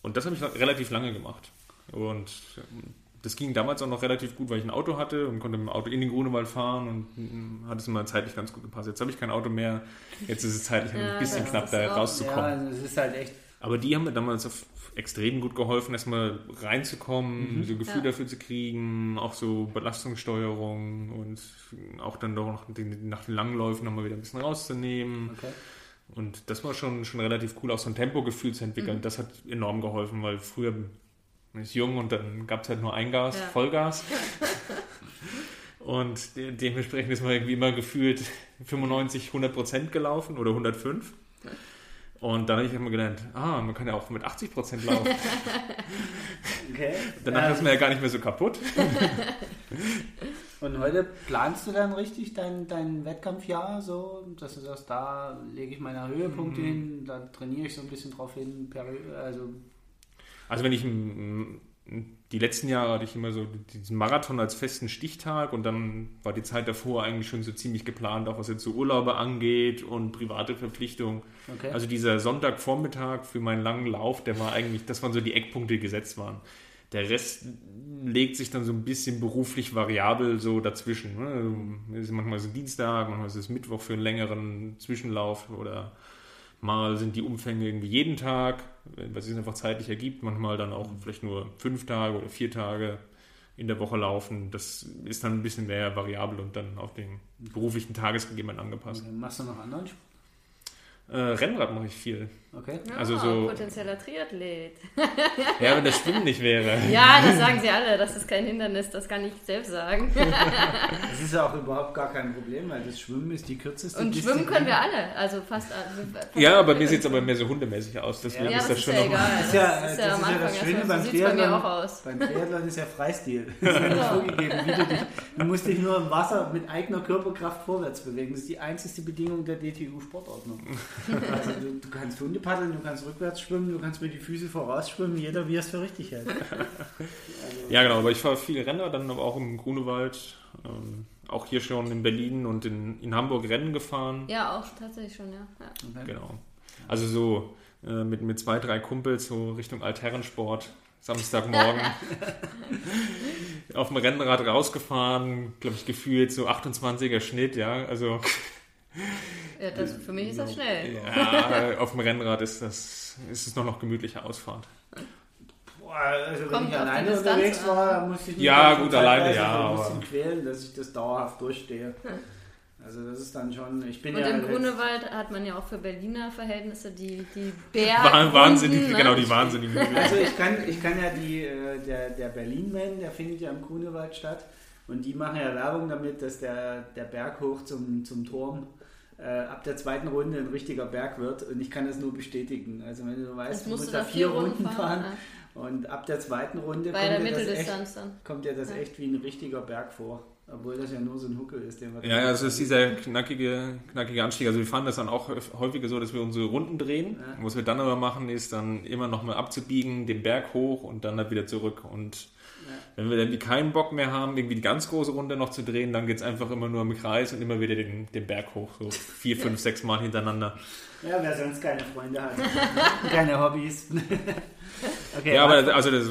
Und das habe ich relativ lange gemacht. Und ähm, das ging damals auch noch relativ gut, weil ich ein Auto hatte und konnte mit dem Auto in den Grunewald fahren und mm, hat es immer zeitlich ganz gut gepasst. Jetzt habe ich kein Auto mehr. Jetzt ist es zeitlich ja, ein bisschen knapp, da rauszukommen. Ja, also es ist halt echt. Aber die haben mir damals auf extrem gut geholfen, erstmal reinzukommen, mhm. so ein Gefühl ja. dafür zu kriegen, auch so Belastungssteuerung und auch dann doch noch den, nach den Langläufen nochmal wieder ein bisschen rauszunehmen. Okay. Und das war schon, schon relativ cool, auch so ein Tempogefühl zu entwickeln. Mhm. Das hat enorm geholfen, weil früher man ist jung und dann gab es halt nur Eingas, ja. Vollgas. und de dementsprechend ist man irgendwie immer gefühlt 95, 100 Prozent gelaufen oder 105. Und dann habe ich immer gelernt, ah, man kann ja auch mit 80 Prozent laufen. okay. Danach ähm. ist man ja gar nicht mehr so kaputt. Und heute planst du dann richtig dein, dein Wettkampfjahr so, dass du sagst, da lege ich meine Höhepunkte mhm. hin, da trainiere ich so ein bisschen drauf hin, also also wenn ich die letzten Jahre hatte ich immer so diesen Marathon als festen Stichtag und dann war die Zeit davor eigentlich schon so ziemlich geplant, auch was jetzt so Urlaube angeht und private Verpflichtungen. Okay. Also dieser Sonntagvormittag für meinen langen Lauf, der war eigentlich, das waren so die Eckpunkte, die gesetzt waren. Der Rest legt sich dann so ein bisschen beruflich variabel so dazwischen. Ne? Ist manchmal ist es Dienstag, manchmal ist es Mittwoch für einen längeren Zwischenlauf oder Mal sind die Umfänge irgendwie jeden Tag, was es einfach zeitlich ergibt. Manchmal dann auch vielleicht nur fünf Tage oder vier Tage in der Woche laufen. Das ist dann ein bisschen mehr variabel und dann auf den beruflichen Tagesgegebenheiten angepasst. Machst du noch anderen Sport? Äh, Rennrad mache ich viel. Okay. Also so, potenzieller Triathlet. ja, wenn das Schwimmen nicht wäre. Ja, das sagen sie alle. Das ist kein Hindernis. Das kann ich selbst sagen. das ist ja auch überhaupt gar kein Problem, weil das Schwimmen ist die kürzeste Und Disziplin. schwimmen können wir alle. Also fast alle. Ja, aber mir sieht es aber mehr so hundemäßig aus. Deswegen ja, ist das, ist schon ja egal. Das ist ja, das ist ja, das ist ja das Schöne beim Triathlon. Bei mir auch aus. Beim Triathlon ist ja Freistil. Das ist ja nicht vorgegeben. Wie du, dich, du musst dich nur im Wasser mit eigener Körperkraft vorwärts bewegen. Das ist die einzige Bedingung der DTU-Sportordnung. Also du, du kannst Hunde paddeln, du kannst rückwärts schwimmen, du kannst mit die Füße voraus schwimmen, jeder wie es für richtig hält. Also, ja, genau, aber ich fahre viele Rennen, dann aber auch im Grunewald, ähm, auch hier schon in Berlin und in, in Hamburg Rennen gefahren. Ja, auch tatsächlich schon, ja. ja. Okay. Genau. Also so äh, mit, mit zwei, drei Kumpels so Richtung Altherrensport. Samstagmorgen auf dem Rennrad rausgefahren, glaube ich, gefühlt so 28er Schnitt, ja, also ja, das, für mich ist das schnell. Ja, auf dem Rennrad ist das ist es noch noch gemütliche Ausfahrt. Boah, Also wenn Kommt ich auf die alleine unterwegs an. war, dann musste ich mich Ja, gut, alleine, ja, so ein bisschen quälen, dass ich das dauerhaft durchstehe. Also das ist dann schon, ich bin Und ja im Grunewald hat man ja auch für Berliner Verhältnisse die, die Berg Wah- Wahnsinnig, ne? genau, die wahnsinnigen. Also ich kann, ich kann ja die, äh, der, der Berlin-Man, der findet ja im Grunewald statt. Und die machen ja Werbung damit, dass der, der Berg hoch zum, zum Turm ab der zweiten Runde ein richtiger Berg wird. Und ich kann das nur bestätigen. Also wenn du weißt, Das du musst da vier Runden fahren. fahren, Und ab der zweiten Runde Bei der kommt dir, das echt, kommt dir das Ja. echt wie ein richtiger Berg vor. Obwohl das ja nur so ein Huckel ist, den wir Ja, ja, also es ist dieser knackige, knackige Anstieg. Also wir fahren das dann auch häufiger so, dass wir unsere Runden drehen. Ja. Was wir dann aber machen, ist dann immer noch mal abzubiegen, den Berg hoch und dann halt wieder zurück. Und Ja. Wenn wir dann keinen Bock mehr haben, irgendwie die ganz große Runde noch zu drehen, dann geht es einfach immer nur im Kreis und immer wieder den, den Berg hoch. So vier, fünf, sechs Mal hintereinander. Ja, wer sonst keine Freunde hat. keine Hobbys. okay, Ja, aber also das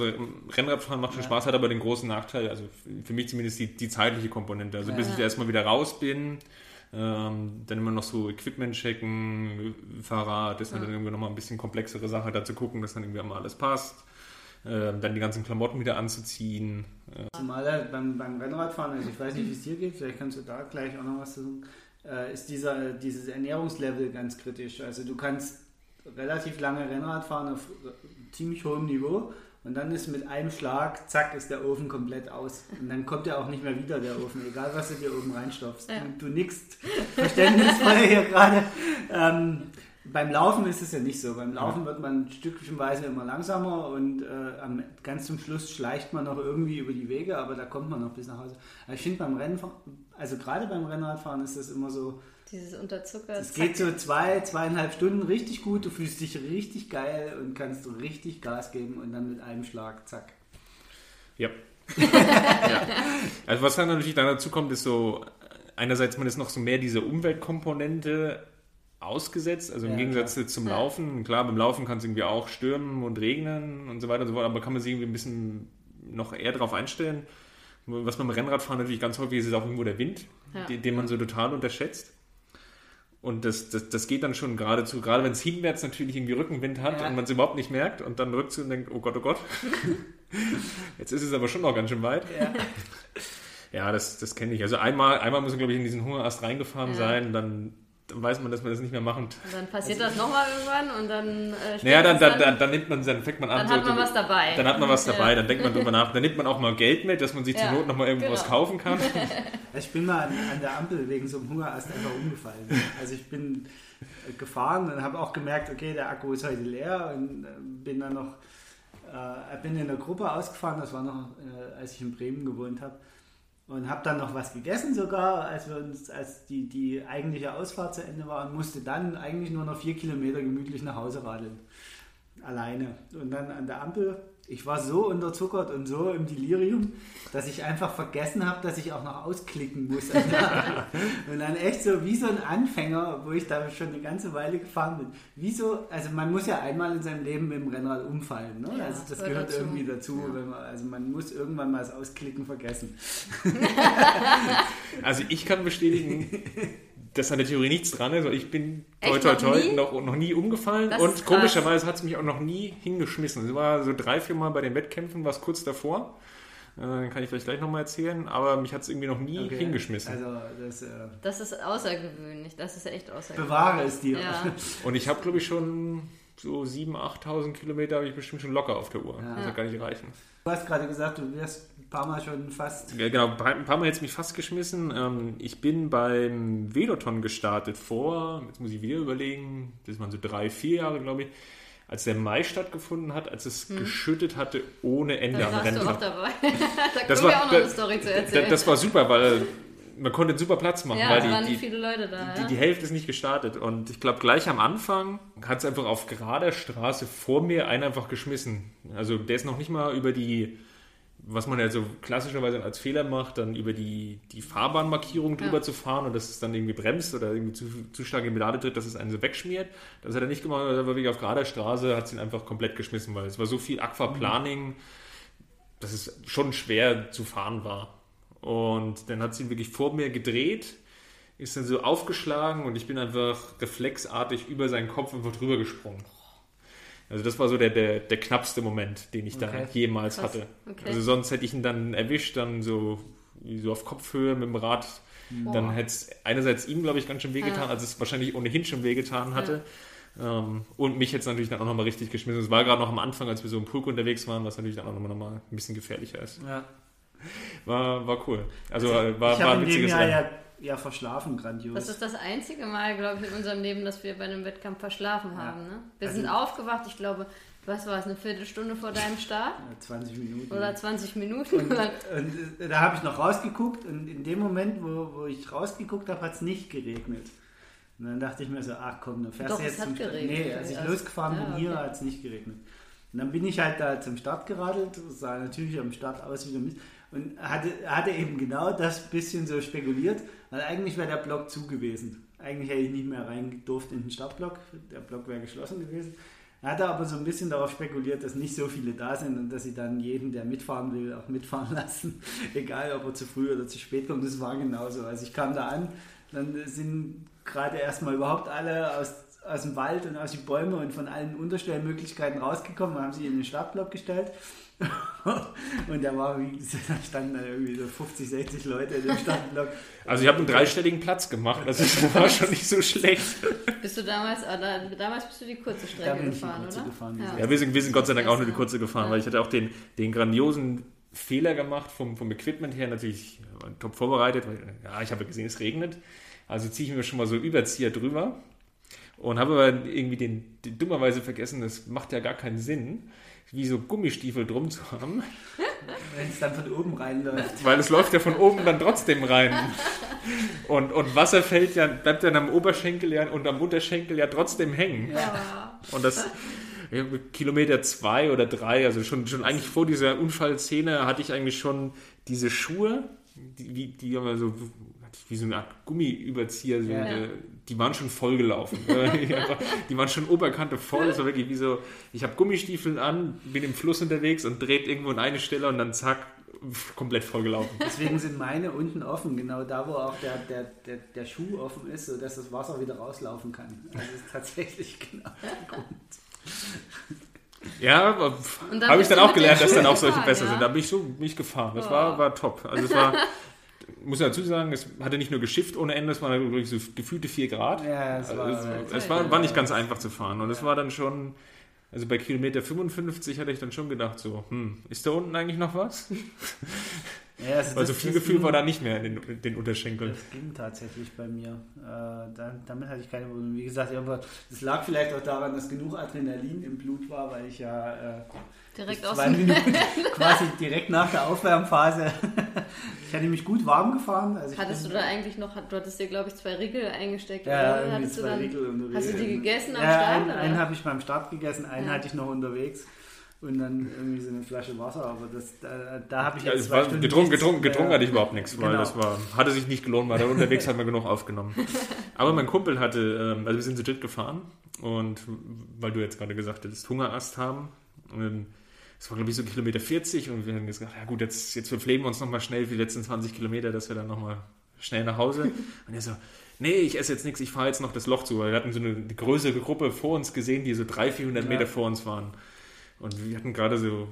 Rennradfahren macht schon Spaß, hat aber den großen Nachteil, also für mich zumindest die, die zeitliche Komponente. Also bis Ja. ich da erstmal wieder raus bin, ähm, dann immer noch so Equipment checken, Fahrrad, das ist dann irgendwie nochmal ein bisschen komplexere Sache, da zu gucken, dass dann irgendwie immer alles passt. Ähm, dann die ganzen Klamotten wieder anzuziehen. Zumal halt beim, beim Rennradfahren, also ich weiß nicht, wie es dir geht, vielleicht kannst du da gleich auch noch was zu sagen, äh, ist dieser, dieses Ernährungslevel ganz kritisch. Also du kannst relativ lange Rennrad fahren auf äh, ziemlich hohem Niveau und dann ist mit einem Schlag, zack, ist der Ofen komplett aus. Und dann kommt er auch nicht mehr wieder, der Ofen, egal was du dir oben reinstopfst. Ja. Du, du nickst verständnisvoll hier gerade. Ähm, beim Laufen ist es ja nicht so. Beim Laufen wird man stückchenweise immer langsamer und äh, am, ganz zum Schluss schleicht man noch irgendwie über die Wege, aber da kommt man noch bis nach Hause. Aber ich finde beim Rennfahren, also gerade beim Rennradfahren ist das immer so, Dieses Unterzucker. es geht so zwei, zweieinhalb Stunden richtig gut, du fühlst dich richtig geil und kannst richtig Gas geben und dann mit einem Schlag, zack. Ja. ja. Also was dann natürlich dann dazu kommt, ist so, einerseits man ist noch so mehr diese Umweltkomponente ausgesetzt, also im Ja, Gegensatz klar. zum. Laufen. Klar, beim Laufen kann es irgendwie auch stürmen und regnen und so weiter und so fort, aber kann man sich irgendwie ein bisschen noch eher darauf einstellen. Was beim Rennradfahren natürlich ganz häufig ist, ist auch irgendwo der Wind, Ja. den, den man so total unterschätzt. Und das, das, das geht dann schon geradezu, gerade wenn es hinwärts natürlich irgendwie Rückenwind hat Ja. und man es überhaupt nicht merkt und dann rückt und denkt, oh Gott, oh Gott. Jetzt ist es aber schon noch ganz schön weit. Ja. Ja, das, das kenne ich. Also einmal, einmal muss man, glaube ich, in diesen Hungerast reingefahren Ja. sein, dann, dann weiß man, dass man das nicht mehr machen. Und dann passiert das nochmal irgendwann und dann. Äh, Naja, dann, dann, dann, dann nimmt man, dann fängt man an. Dann hat man so, was dabei. Dann hat man was dabei, Ja. dann denkt man drüber nach. Dann nimmt man auch mal Geld mit, dass man sich Ja, zur Not noch mal irgendwas genau. kaufen kann. Ich bin mal an, an der Ampel wegen so einem Hungerast einfach umgefallen. Also ich bin äh, gefahren und habe auch gemerkt, okay, der Akku ist heute leer und äh, bin dann noch, äh, bin in der Gruppe ausgefahren, das war noch, äh, als ich in Bremen gewohnt habe. Und habe dann noch was gegessen sogar, als wir uns, als die, die eigentliche Ausfahrt zu Ende war und musste dann eigentlich nur noch vier Kilometer gemütlich nach Hause radeln. Alleine. Und dann an der Ampel, ich war so unterzuckert und so im Delirium, dass ich einfach vergessen habe, dass ich auch noch ausklicken muss. und dann echt so wie so ein Anfänger, wo ich da schon eine ganze Weile gefahren bin. Wie so, also man muss ja einmal in seinem Leben mit dem Rennrad umfallen. Ne? Ja, also das gehört gehört dazu. irgendwie dazu. Ja. Wenn man, also man muss irgendwann mal das Ausklicken vergessen. Also ich kann bestätigen, dass an der Theorie nichts dran ist. Ich bin toi toi noch toi nie? noch, noch nie umgefallen Das und komischerweise hat es mich auch noch nie hingeschmissen. Es war so drei, vier Mal bei den Wettkämpfen, was kurz davor. Äh, kann ich vielleicht gleich nochmal erzählen, aber mich hat es irgendwie noch nie Okay. hingeschmissen. Also das äh, Das ist außergewöhnlich. Das ist echt außergewöhnlich. bewahre es dir. Ja. Und ich habe, glaube ich, schon so 7.000, 8.000 Kilometer habe ich bestimmt schon locker auf der Uhr. Ja. Das wird gar nicht reichen. Du hast gerade gesagt, du wärst paar Mal schon fast. Ja, genau, ein paar Mal jetzt mich fast geschmissen. Ähm, ich bin beim Veloton gestartet vor, jetzt muss ich wieder überlegen, das waren so drei, vier Jahre, glaube ich, als der Mai stattgefunden hat, als es geschüttet hatte ohne Ende Dann am warst du auch Renntag. dabei. da Das können wir war- auch noch eine das- Story zu erzählen. das war super, weil man konnte einen super Platz machen, ja, weil es waren die, viele Leute da. die, ja? die Hälfte ist nicht gestartet. Und ich glaube, gleich am Anfang hat es einfach auf gerader Straße vor mir einen einfach geschmissen. Also der ist noch nicht mal über die, was man ja so klassischerweise als Fehler macht, dann über die, die Fahrbahnmarkierung drüber Ja. zu fahren und dass es dann irgendwie bremst oder irgendwie zu, zu stark in die Pedale tritt, dass es einen so wegschmiert. Das hat er nicht gemacht, er war wirklich auf gerader Straße, hat es ihn einfach komplett geschmissen, weil es war so viel Aquaplaning, dass es schon schwer zu fahren war. Und dann hat sie ihn wirklich vor mir gedreht, ist dann so aufgeschlagen und ich bin einfach reflexartig über seinen Kopf einfach drüber gesprungen. Also das war so der, der, der knappste Moment, den ich da Okay. jemals Krass. hatte. Okay. Also sonst hätte ich ihn dann erwischt, dann so, so auf Kopfhöhe mit dem Rad. Dann Boah. hätte es einerseits ihm, glaube ich, ganz schön wehgetan, Ja. als es wahrscheinlich ohnehin schon wehgetan hatte. Ähm, und mich jetzt natürlich dann auch nochmal richtig geschmissen. Es war gerade noch am Anfang, als wir so im Pulk unterwegs waren, was natürlich dann auch nochmal noch mal ein bisschen gefährlicher ist. Ja. War, war cool. Also äh, war, war ein witziges Jahr Rennen. Ja, ja verschlafen, grandios. Das ist das einzige Mal, glaube ich, in unserem Leben, dass wir bei einem Wettkampf verschlafen haben. Ne? Wir Also- sind aufgewacht, ich glaube, was war es, eine Viertelstunde vor deinem Start? Ja, 20 Minuten. Oder 20 Minuten? Und, und äh, da habe ich noch rausgeguckt und in dem Moment, wo, wo ich rausgeguckt habe, hat es nicht geregnet. Und dann dachte ich mir so, ach komm, du fährst Doch, es jetzt hat zum Start. geregnet. Nee, als ich Also, losgefahren ja, bin, hier okay. hat es nicht geregnet. Und dann bin ich halt da zum Start geradelt, sah natürlich am Start aus wie der Mist und hatte, hatte eben genau das bisschen so spekuliert, weil eigentlich wäre der Block zu gewesen. Eigentlich hätte ich nicht mehr rein durft in den Startblock, der Block wäre geschlossen gewesen. Er hatte aber so ein bisschen darauf spekuliert, dass nicht so viele da sind und dass sie dann jeden, der mitfahren will, auch mitfahren lassen. Egal, ob er zu früh oder zu spät kommt, das war genauso. Also ich kam da an, dann sind gerade erstmal überhaupt alle aus, aus dem Wald und aus den Bäumen und von allen Unterstellmöglichkeiten rausgekommen, haben sie in den Startblock gestellt. und da war, da standen dann irgendwie so 50, 60 Leute in dem Startblock. Also ich habe einen dreistelligen Platz gemacht. Also das war schon nicht so schlecht. Bist du damals, ah, da- damals bist du die kurze Strecke gefahren, kurze oder? gefahren, Ja. Ja, wir sind, wir sind Gott sei Dank auch nur die kurze gefahren, Ja. weil ich hatte auch den, den grandiosen Fehler gemacht vom, vom Equipment her, natürlich äh, top vorbereitet, weil ja, ich habe gesehen, es regnet. Also ziehe ich mir schon mal so Überzieher drüber und habe aber irgendwie den, den dummerweise vergessen, das macht ja gar keinen Sinn, wie so Gummistiefel drum zu haben, Wenn es dann von oben reinläuft. weil es läuft ja von oben dann trotzdem rein. Und, und Wasser fällt ja, bleibt dann am Oberschenkel ja und am Unterschenkel ja trotzdem hängen. Ja. Und das Kilometer zwei oder drei, also schon, schon eigentlich vor dieser Unfallszene hatte ich eigentlich schon diese Schuhe, die, die, die aber so wie so eine Art Gummiüberzieher, so, Ja. äh, die waren schon vollgelaufen. die waren schon Oberkante voll. Es war wirklich wie so, ich habe Gummistiefel an, bin im Fluss unterwegs und dreht irgendwo in eine Stelle und dann zack, komplett vollgelaufen. Deswegen sind meine unten offen, genau da, wo auch der, der, der, der Schuh offen ist, sodass das Wasser wieder rauslaufen kann. Also das ist tatsächlich genau der Grund. Ja, habe ich dann auch gelernt, dass dann auch solche gefahren, besser ja? sind. Da bin ich so nicht gefahren. Das Oh. war, war top. Also es war, muss ich dazu sagen, es hatte nicht nur geschifft ohne Ende, es waren wirklich so gefühlte 4 Grad. Ja, es Also war, es, es war, war nicht ganz einfach zu fahren. Und es war dann schon, also bei Kilometer 55 hatte ich dann schon gedacht, so, hm, ist da unten eigentlich noch was? ja, also Weil das- so viel Gefühl ging- war da nicht mehr in den, den Unterschenkeln. Das ging tatsächlich bei mir. Äh, da, damit hatte ich keine Probleme. Wie gesagt, es lag vielleicht auch daran, dass genug Adrenalin im Blut war, weil ich ja äh, Direkt aus zwei dem Minuten quasi direkt nach der Aufwärmphase. ich hatte mich gut warm gefahren. Also ich Hattest du da eigentlich noch, du hattest dir, glaube ich, zwei Riegel eingesteckt. Ja, oder? irgendwie hattest du zwei dann, Riegel unterwegs. Hast du die gegessen am ja, Start? Einen, einen habe ich beim Start gegessen, einen Ja. hatte ich noch unterwegs und dann irgendwie so eine Flasche Wasser, aber das, da, da habe ich Ja, jetzt es zwei war, Stunden getrunken, nichts, getrunken, getrunken äh, hatte ich überhaupt nichts, weil genau. das war, hatte sich nicht gelohnt, weil da unterwegs hat man genug aufgenommen. Aber mein Kumpel hatte, ähm, also wir sind zu dritt gefahren und weil du jetzt gerade gesagt hattest, Hungerast haben. Und es war, glaube ich, so Kilometer 40 und wir haben gesagt, ja gut, jetzt, jetzt verpflegen wir uns nochmal schnell für die letzten 20 Kilometer, dass wir dann nochmal schnell nach Hause. Und er so, nee, ich esse jetzt nichts, ich fahre jetzt noch das Loch zu, weil wir hatten so eine größere Gruppe vor uns gesehen, die so 300, 400 Ja. Meter vor uns waren. Und wir hatten gerade so,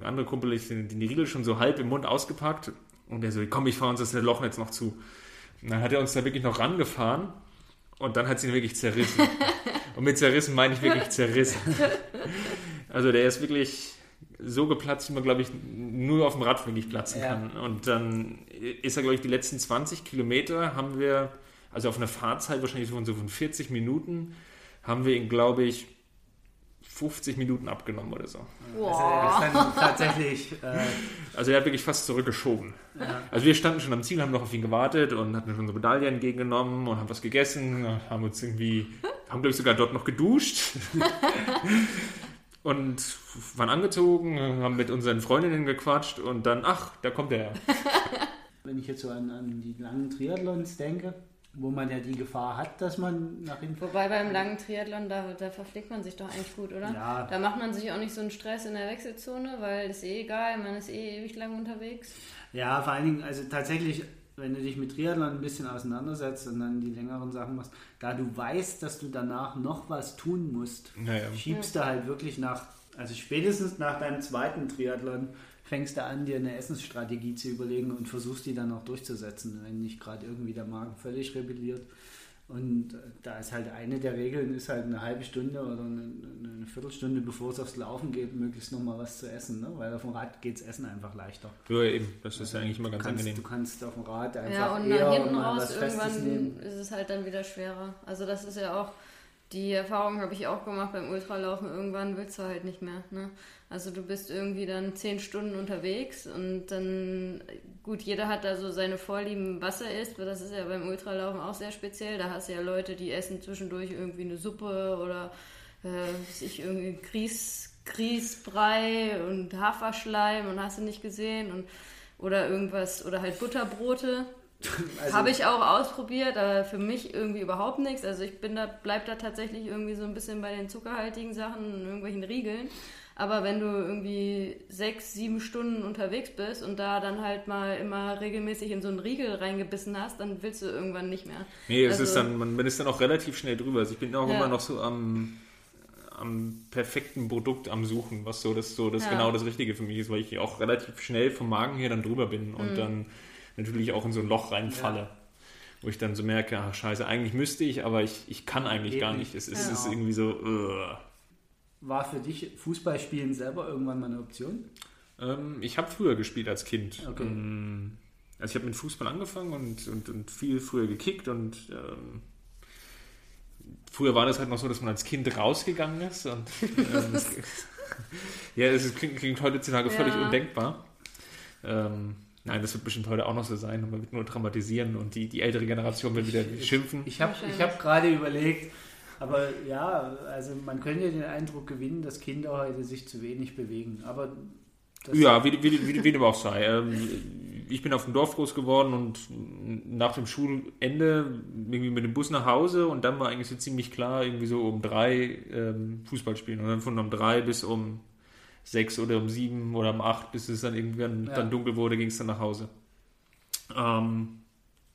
ein anderer Kumpel, ich den, den Riegel schon so halb im Mund ausgepackt. Und der so, komm, ich fahre uns das Loch jetzt noch zu. Und dann hat er uns da wirklich noch rangefahren. Und dann hat sie ihn wirklich zerrissen. und mit zerrissen meine ich wirklich zerrissen. Also der ist wirklich so geplatzt, wie man, glaube ich, nur auf dem Rad wirklich platzen Ja. kann. Und dann ist er, glaube ich, die letzten 20 Kilometer haben wir, also auf einer Fahrzeit wahrscheinlich von so von 40 Minuten, haben wir ihn, glaube ich, 50 Minuten abgenommen oder so. Also er ist dann tatsächlich äh, Also er hat wirklich fast zurückgeschoben. Ja. Also wir standen schon am Ziel, haben noch auf ihn gewartet und hatten schon so Medaille entgegengenommen und haben was gegessen, haben uns irgendwie, haben glaube ich sogar dort noch geduscht und waren angezogen, haben mit unseren Freundinnen gequatscht und dann, ach, da kommt er. wenn ich jetzt so an, an die langen Triathlons denke, wo man ja die Gefahr hat, dass man nach hinten Wobei beim langen Triathlon, da, da verpflegt man sich doch eigentlich gut, oder? Ja. Da macht man sich auch nicht so einen Stress in der Wechselzone, weil ist eh egal, man ist eh ewig lang unterwegs. Ja, vor allen Dingen, also tatsächlich wenn du dich mit Triathlon ein bisschen auseinandersetzt und dann die längeren Sachen machst, da du weißt, dass du danach noch was tun musst, Naja. schiebst du halt wirklich nach, also spätestens nach deinem zweiten Triathlon fängst du an, dir eine Essensstrategie zu überlegen und versuchst die dann auch durchzusetzen, wenn nicht gerade irgendwie der Magen völlig rebelliert. Und da ist halt eine der Regeln, ist halt eine halbe Stunde oder eine, eine Viertelstunde, bevor es aufs Laufen geht, möglichst nochmal was zu essen, ne? weil auf dem Rad geht's Essen einfach leichter. Ja, eben. Das ist ja eigentlich immer ganz kannst, angenehm. du kannst auf dem Rad einfach Ja, und eher nach hinten raus irgendwann ist es halt dann wieder schwerer. Also das ist ja auch, die Erfahrung habe ich auch gemacht beim Ultralaufen, irgendwann willst du halt nicht mehr. Ne? Also du bist irgendwie dann zehn Stunden unterwegs und dann, gut, jeder hat da so seine Vorlieben, was er isst, weil das ist ja beim Ultralaufen auch sehr speziell. Da hast du ja Leute, die essen zwischendurch irgendwie eine Suppe oder äh, sich irgendwie Grieß, Grießbrei und Haferschleim und hast du nicht gesehen und oder irgendwas oder halt Butterbrote. Also- Habe ich auch ausprobiert, aber für mich irgendwie überhaupt nichts. Also ich bin da, bleib da tatsächlich irgendwie so ein bisschen bei den zuckerhaltigen Sachen und irgendwelchen Riegeln. Aber wenn du irgendwie sechs, sieben Stunden unterwegs bist und da dann halt mal immer regelmäßig in so einen Riegel reingebissen hast, dann willst du irgendwann nicht mehr. Nee, es Also- ist dann, man, ist dann auch relativ schnell drüber. Also ich bin auch Ja. immer noch so am, am perfekten Produkt am Suchen, was so das so das Ja. genau das Richtige für mich ist, weil ich auch relativ schnell vom Magen her dann drüber bin Mhm. und dann natürlich auch in so ein Loch reinfalle. Ja. Wo ich dann so merke, ach scheiße, eigentlich müsste ich, aber ich, ich kann eigentlich Geht gar nicht. nicht. Es es ist irgendwie so, uh. War für dich Fußballspielen selber irgendwann mal eine Option? ähm, ich habe früher gespielt als Kind. Okay. Ähm, Also ich habe mit Fußball angefangen und, und, und viel früher gekickt und ähm, früher war das halt noch so, dass man als Kind rausgegangen ist und ähm, das, ja, es klingt, klingt heutzutage völlig Ja. undenkbar. Ähm, nein, das wird bestimmt heute auch noch so sein und man wird nur traumatisieren und die, die ältere Generation wird wieder schimpfen. Ich habe ich hab gerade überlegt, aber ja, also man könnte den Eindruck gewinnen, dass Kinder heute sich zu wenig bewegen. Aber das Ja, wie, wie, wie, wie dem auch sei. Ähm, ich bin auf dem Dorf groß geworden und nach dem Schulende irgendwie mit dem Bus nach Hause und dann war eigentlich so ziemlich klar, irgendwie so um drei ähm, Fußball spielen und dann von um drei bis um sechs oder um sieben oder um acht, bis es dann irgendwann Ja. dann dunkel wurde, ging es dann nach Hause. Ähm,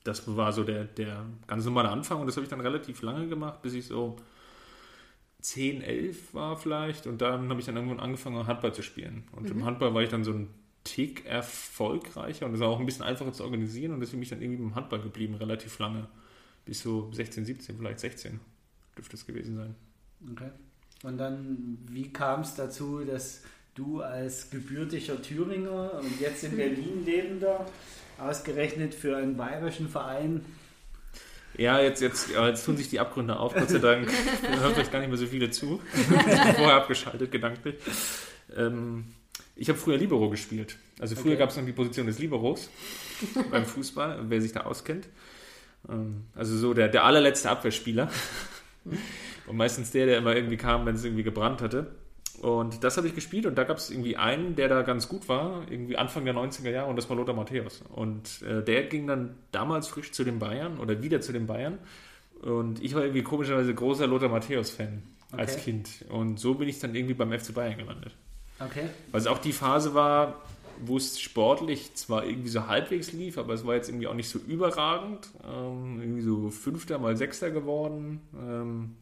das war so der, der ganz normale Anfang und das habe ich dann relativ lange gemacht, bis ich so 10, 11 war vielleicht und dann habe ich dann irgendwann angefangen Handball zu spielen und im Handball war ich dann so ein Tick erfolgreicher und es war auch ein bisschen einfacher zu organisieren und deswegen bin ich dann irgendwie im Handball geblieben, relativ lange, bis so 16, 17, vielleicht 16 dürfte es gewesen sein. Okay. Und dann, wie kam es dazu, dass du als gebürtiger Thüringer und jetzt in Berlin lebender ausgerechnet für einen bayerischen Verein Ja, jetzt, jetzt, jetzt tun sich die Abgründe auf, Gott sei Dank. Da hören vielleicht gar nicht mehr so viele zu. Vorher abgeschaltet, gedanklich. Ähm, ich habe früher Libero gespielt. Also früher Okay. gab es noch die Position des Liberos beim Fußball, wer sich da auskennt. Ähm, also so der, der allerletzte Abwehrspieler. Und meistens der, der immer irgendwie kam, wenn es irgendwie gebrannt hatte. Und das habe ich gespielt und da gab es irgendwie einen, der da ganz gut war, irgendwie Anfang der 90er Jahre und das war Lothar Matthäus. Und äh, der ging dann damals frisch zu den Bayern oder wieder zu den Bayern. Und ich war irgendwie komischerweise großer Lothar Matthäus-Fan als Okay. Kind. Und so bin ich dann irgendwie beim FC Bayern gelandet. Okay. Weil es auch die Phase war, wo es sportlich zwar irgendwie so halbwegs lief, aber es war jetzt irgendwie auch nicht so überragend. Ähm, irgendwie so Fünfter mal Sechster geworden. Ähm,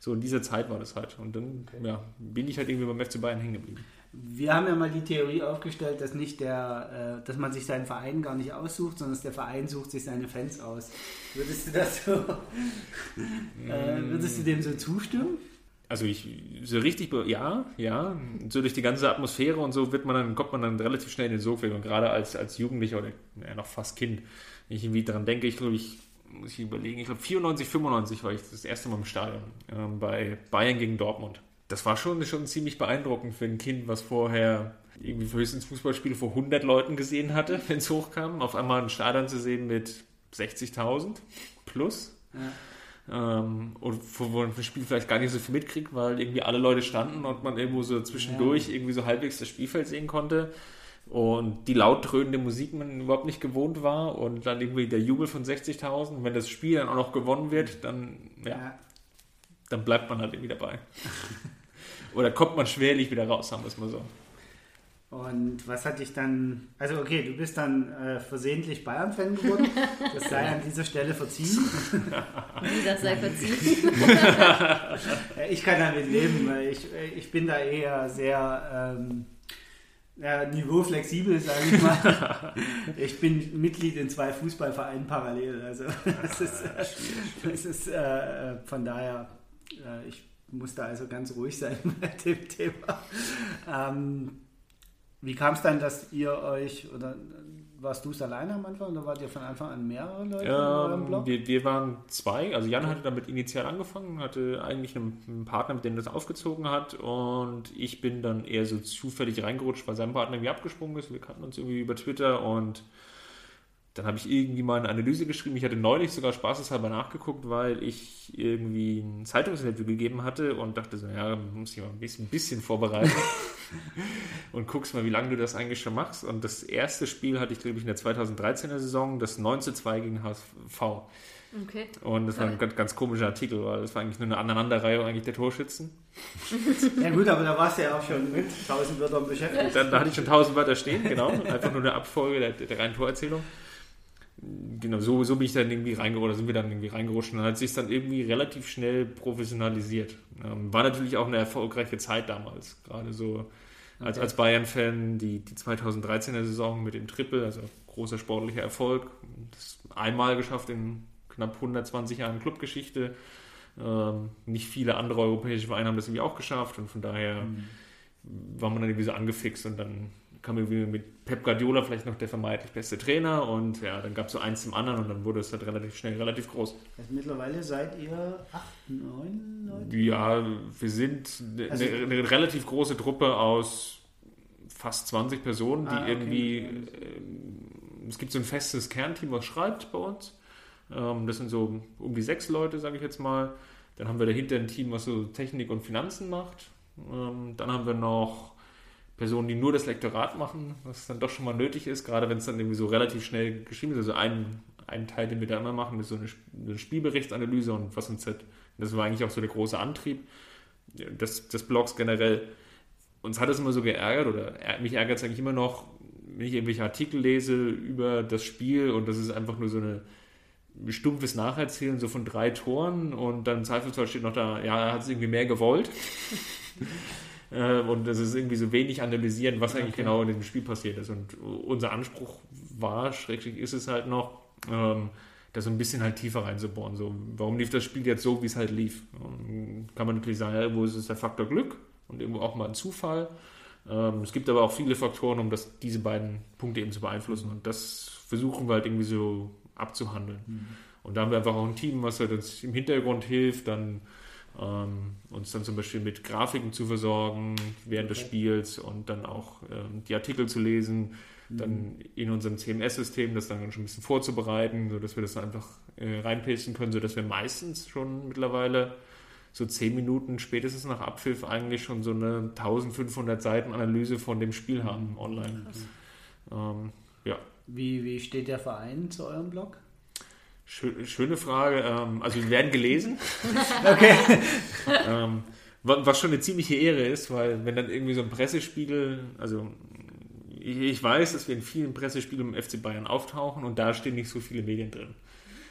so in dieser Zeit war das halt. Und dann ja, bin ich halt irgendwie beim FC Bayern hängen geblieben. Wir haben ja mal die Theorie aufgestellt, dass nicht der, äh, dass man sich seinen Verein gar nicht aussucht, sondern dass der Verein sucht sich seine Fans aus. Würdest du das so, äh, würdest du dem so zustimmen? Also ich so richtig, ja, ja. So durch die ganze Atmosphäre und so wird man dann, kommt man dann relativ schnell in den Sog. Und gerade als, als Jugendlicher oder ja, noch fast Kind, wenn ich irgendwie daran denke, ich glaube, ich muss ich überlegen, ich glaube 94, 95 war ich das erste Mal im Stadion ähm, bei Bayern gegen Dortmund. Das war schon, schon ziemlich beeindruckend für ein Kind, was vorher irgendwie höchstens Fußballspiele vor 100 Leuten gesehen hatte, wenn es hochkam. Auf einmal ein Stadion zu sehen mit 60.000 plus. Ähm, und wo wo man das Spiel vielleicht gar nicht so viel mitkriegt, weil irgendwie alle Leute standen und man irgendwo so zwischendurch irgendwie so halbwegs das Spielfeld sehen konnte und die laut dröhnende Musik man überhaupt nicht gewohnt war und dann irgendwie der Jubel von 60.000 und wenn das Spiel dann auch noch gewonnen wird, dann, ja, dann bleibt man halt irgendwie dabei. Oder kommt man schwerlich wieder raus, sagen wir es mal so. Und was hat dich dann, also okay, du bist dann äh, versehentlich Bayern-Fan geworden, das sei an dieser Stelle verziehen. Wie das sei verziehen. ich kann damit leben, weil ich, ich bin da eher sehr ähm, ja, niveauflexibel, sage ich mal. ich bin Mitglied in zwei Fußballvereinen parallel, also das ist, das ist äh, von daher, äh, ich muss da also ganz ruhig sein bei dem Thema. Ähm, wie kam es dann, dass ihr euch, oder warst du es alleine am Anfang oder wart ihr von Anfang an mehrere Leute ähm, in eurem Blog? Wir, wir, waren zwei. Also Jan hatte damit initial angefangen, hatte eigentlich einen, einen, Partner, mit dem das aufgezogen hat und ich bin dann eher so zufällig reingerutscht, weil sein Partner irgendwie abgesprungen ist. Wir kannten uns irgendwie über Twitter und dann habe ich irgendwie mal eine Analyse geschrieben. Ich hatte neulich sogar spaßeshalber nachgeguckt, weil ich irgendwie ein Zeitungsinterview gegeben hatte und dachte so, ja, muss ich mal ein bisschen, ein bisschen vorbereiten und guckst mal, wie lange du das eigentlich schon machst. Und das erste Spiel hatte ich, glaube ich, in der 2013er Saison, das 9 zu 2 gegen HSV. Okay. Und das war ein ganz, ganz komischer Artikel, weil das war eigentlich nur eine Aneinanderreihung eigentlich der Torschützen. Ja gut, aber da warst du ja auch schon mit 1000 Wörtern beschäftigt. Dann, da hatte ich schon 1000 Wörter stehen, genau. Einfach nur eine Abfolge der, der reinen Torerzählung genau, so, so bin ich dann irgendwie reingerutscht, oder sind wir dann irgendwie reingerutscht und dann hat sich dann irgendwie relativ schnell professionalisiert. Ähm, war natürlich auch eine erfolgreiche Zeit damals, gerade so als, als Bayern-Fan, die, die 2013er Saison mit dem Triple, also großer sportlicher Erfolg, das einmal geschafft in knapp 120 Jahren Clubgeschichte. Ähm, nicht viele andere europäische Vereine haben das irgendwie auch geschafft und von daher mhm. war man dann irgendwie so angefixt und dann kam irgendwie mit Pep Guardiola vielleicht noch der vermeintlich beste Trainer und ja, dann gab es so eins zum anderen und dann wurde es halt relativ schnell relativ groß. Also mittlerweile seid ihr acht, neun Leute? Ja, wir sind also, eine, eine, relativ große Truppe aus fast 20 Personen, die ah, okay. irgendwie, äh, es gibt so ein festes Kernteam, was schreibt bei uns. Ähm, das sind so um die sechs Leute, sage ich jetzt mal. Dann haben wir dahinter ein Team, was so Technik und Finanzen macht. Ähm, dann haben wir noch Personen, die nur das Lektorat machen, was dann doch schon mal nötig ist, gerade wenn es dann irgendwie so relativ schnell geschrieben ist. Also ein, ein Teil, den wir da immer machen, ist so eine, eine Spielberichtsanalyse und was uns halt, das war eigentlich auch so der große Antrieb des, des Blogs generell. Uns hat es immer so geärgert oder mich ärgert es eigentlich immer noch, wenn ich irgendwelche Artikel lese über das Spiel und das ist einfach nur so eine stumpfes Nacherzählen so von drei Toren und dann im Zweifelsfall steht noch da, ja, er hat es irgendwie mehr gewollt. Äh, und es ist irgendwie so wenig analysieren, was eigentlich okay. genau in diesem Spiel passiert ist. Und unser Anspruch war, schrägstrich ist es halt noch, ähm, da so ein bisschen halt tiefer reinzubohren. So, warum lief das Spiel jetzt so, wie es halt lief? Und kann man natürlich sagen, ja, wo ist es der Faktor Glück und irgendwo auch mal ein Zufall. Ähm, es gibt aber auch viele Faktoren, um das, diese beiden Punkte eben zu beeinflussen. Und das versuchen wir halt irgendwie so abzuhandeln. Mhm. Und da haben wir einfach auch ein Team, was halt uns im Hintergrund hilft, dann ähm, uns dann zum Beispiel mit Grafiken zu versorgen während okay. des Spiels und dann auch ähm, die Artikel zu lesen, mhm. dann in unserem CMS-System das dann schon ein bisschen vorzubereiten, sodass wir das dann einfach äh, reinpasten können, sodass wir meistens schon mittlerweile so zehn Minuten spätestens nach Abpfiff eigentlich schon so eine 1500 Seiten Analyse von dem Spiel haben online. Ähm, ja. Wie, wie steht der Verein zu eurem Blog? Schöne Frage. Ähm, also wir werden gelesen. okay. ähm, was schon eine ziemliche Ehre ist, weil wenn dann irgendwie so ein Pressespiegel, also ich, weiß, dass wir in vielen Pressespiegeln im FC Bayern auftauchen und da stehen nicht so viele Medien drin.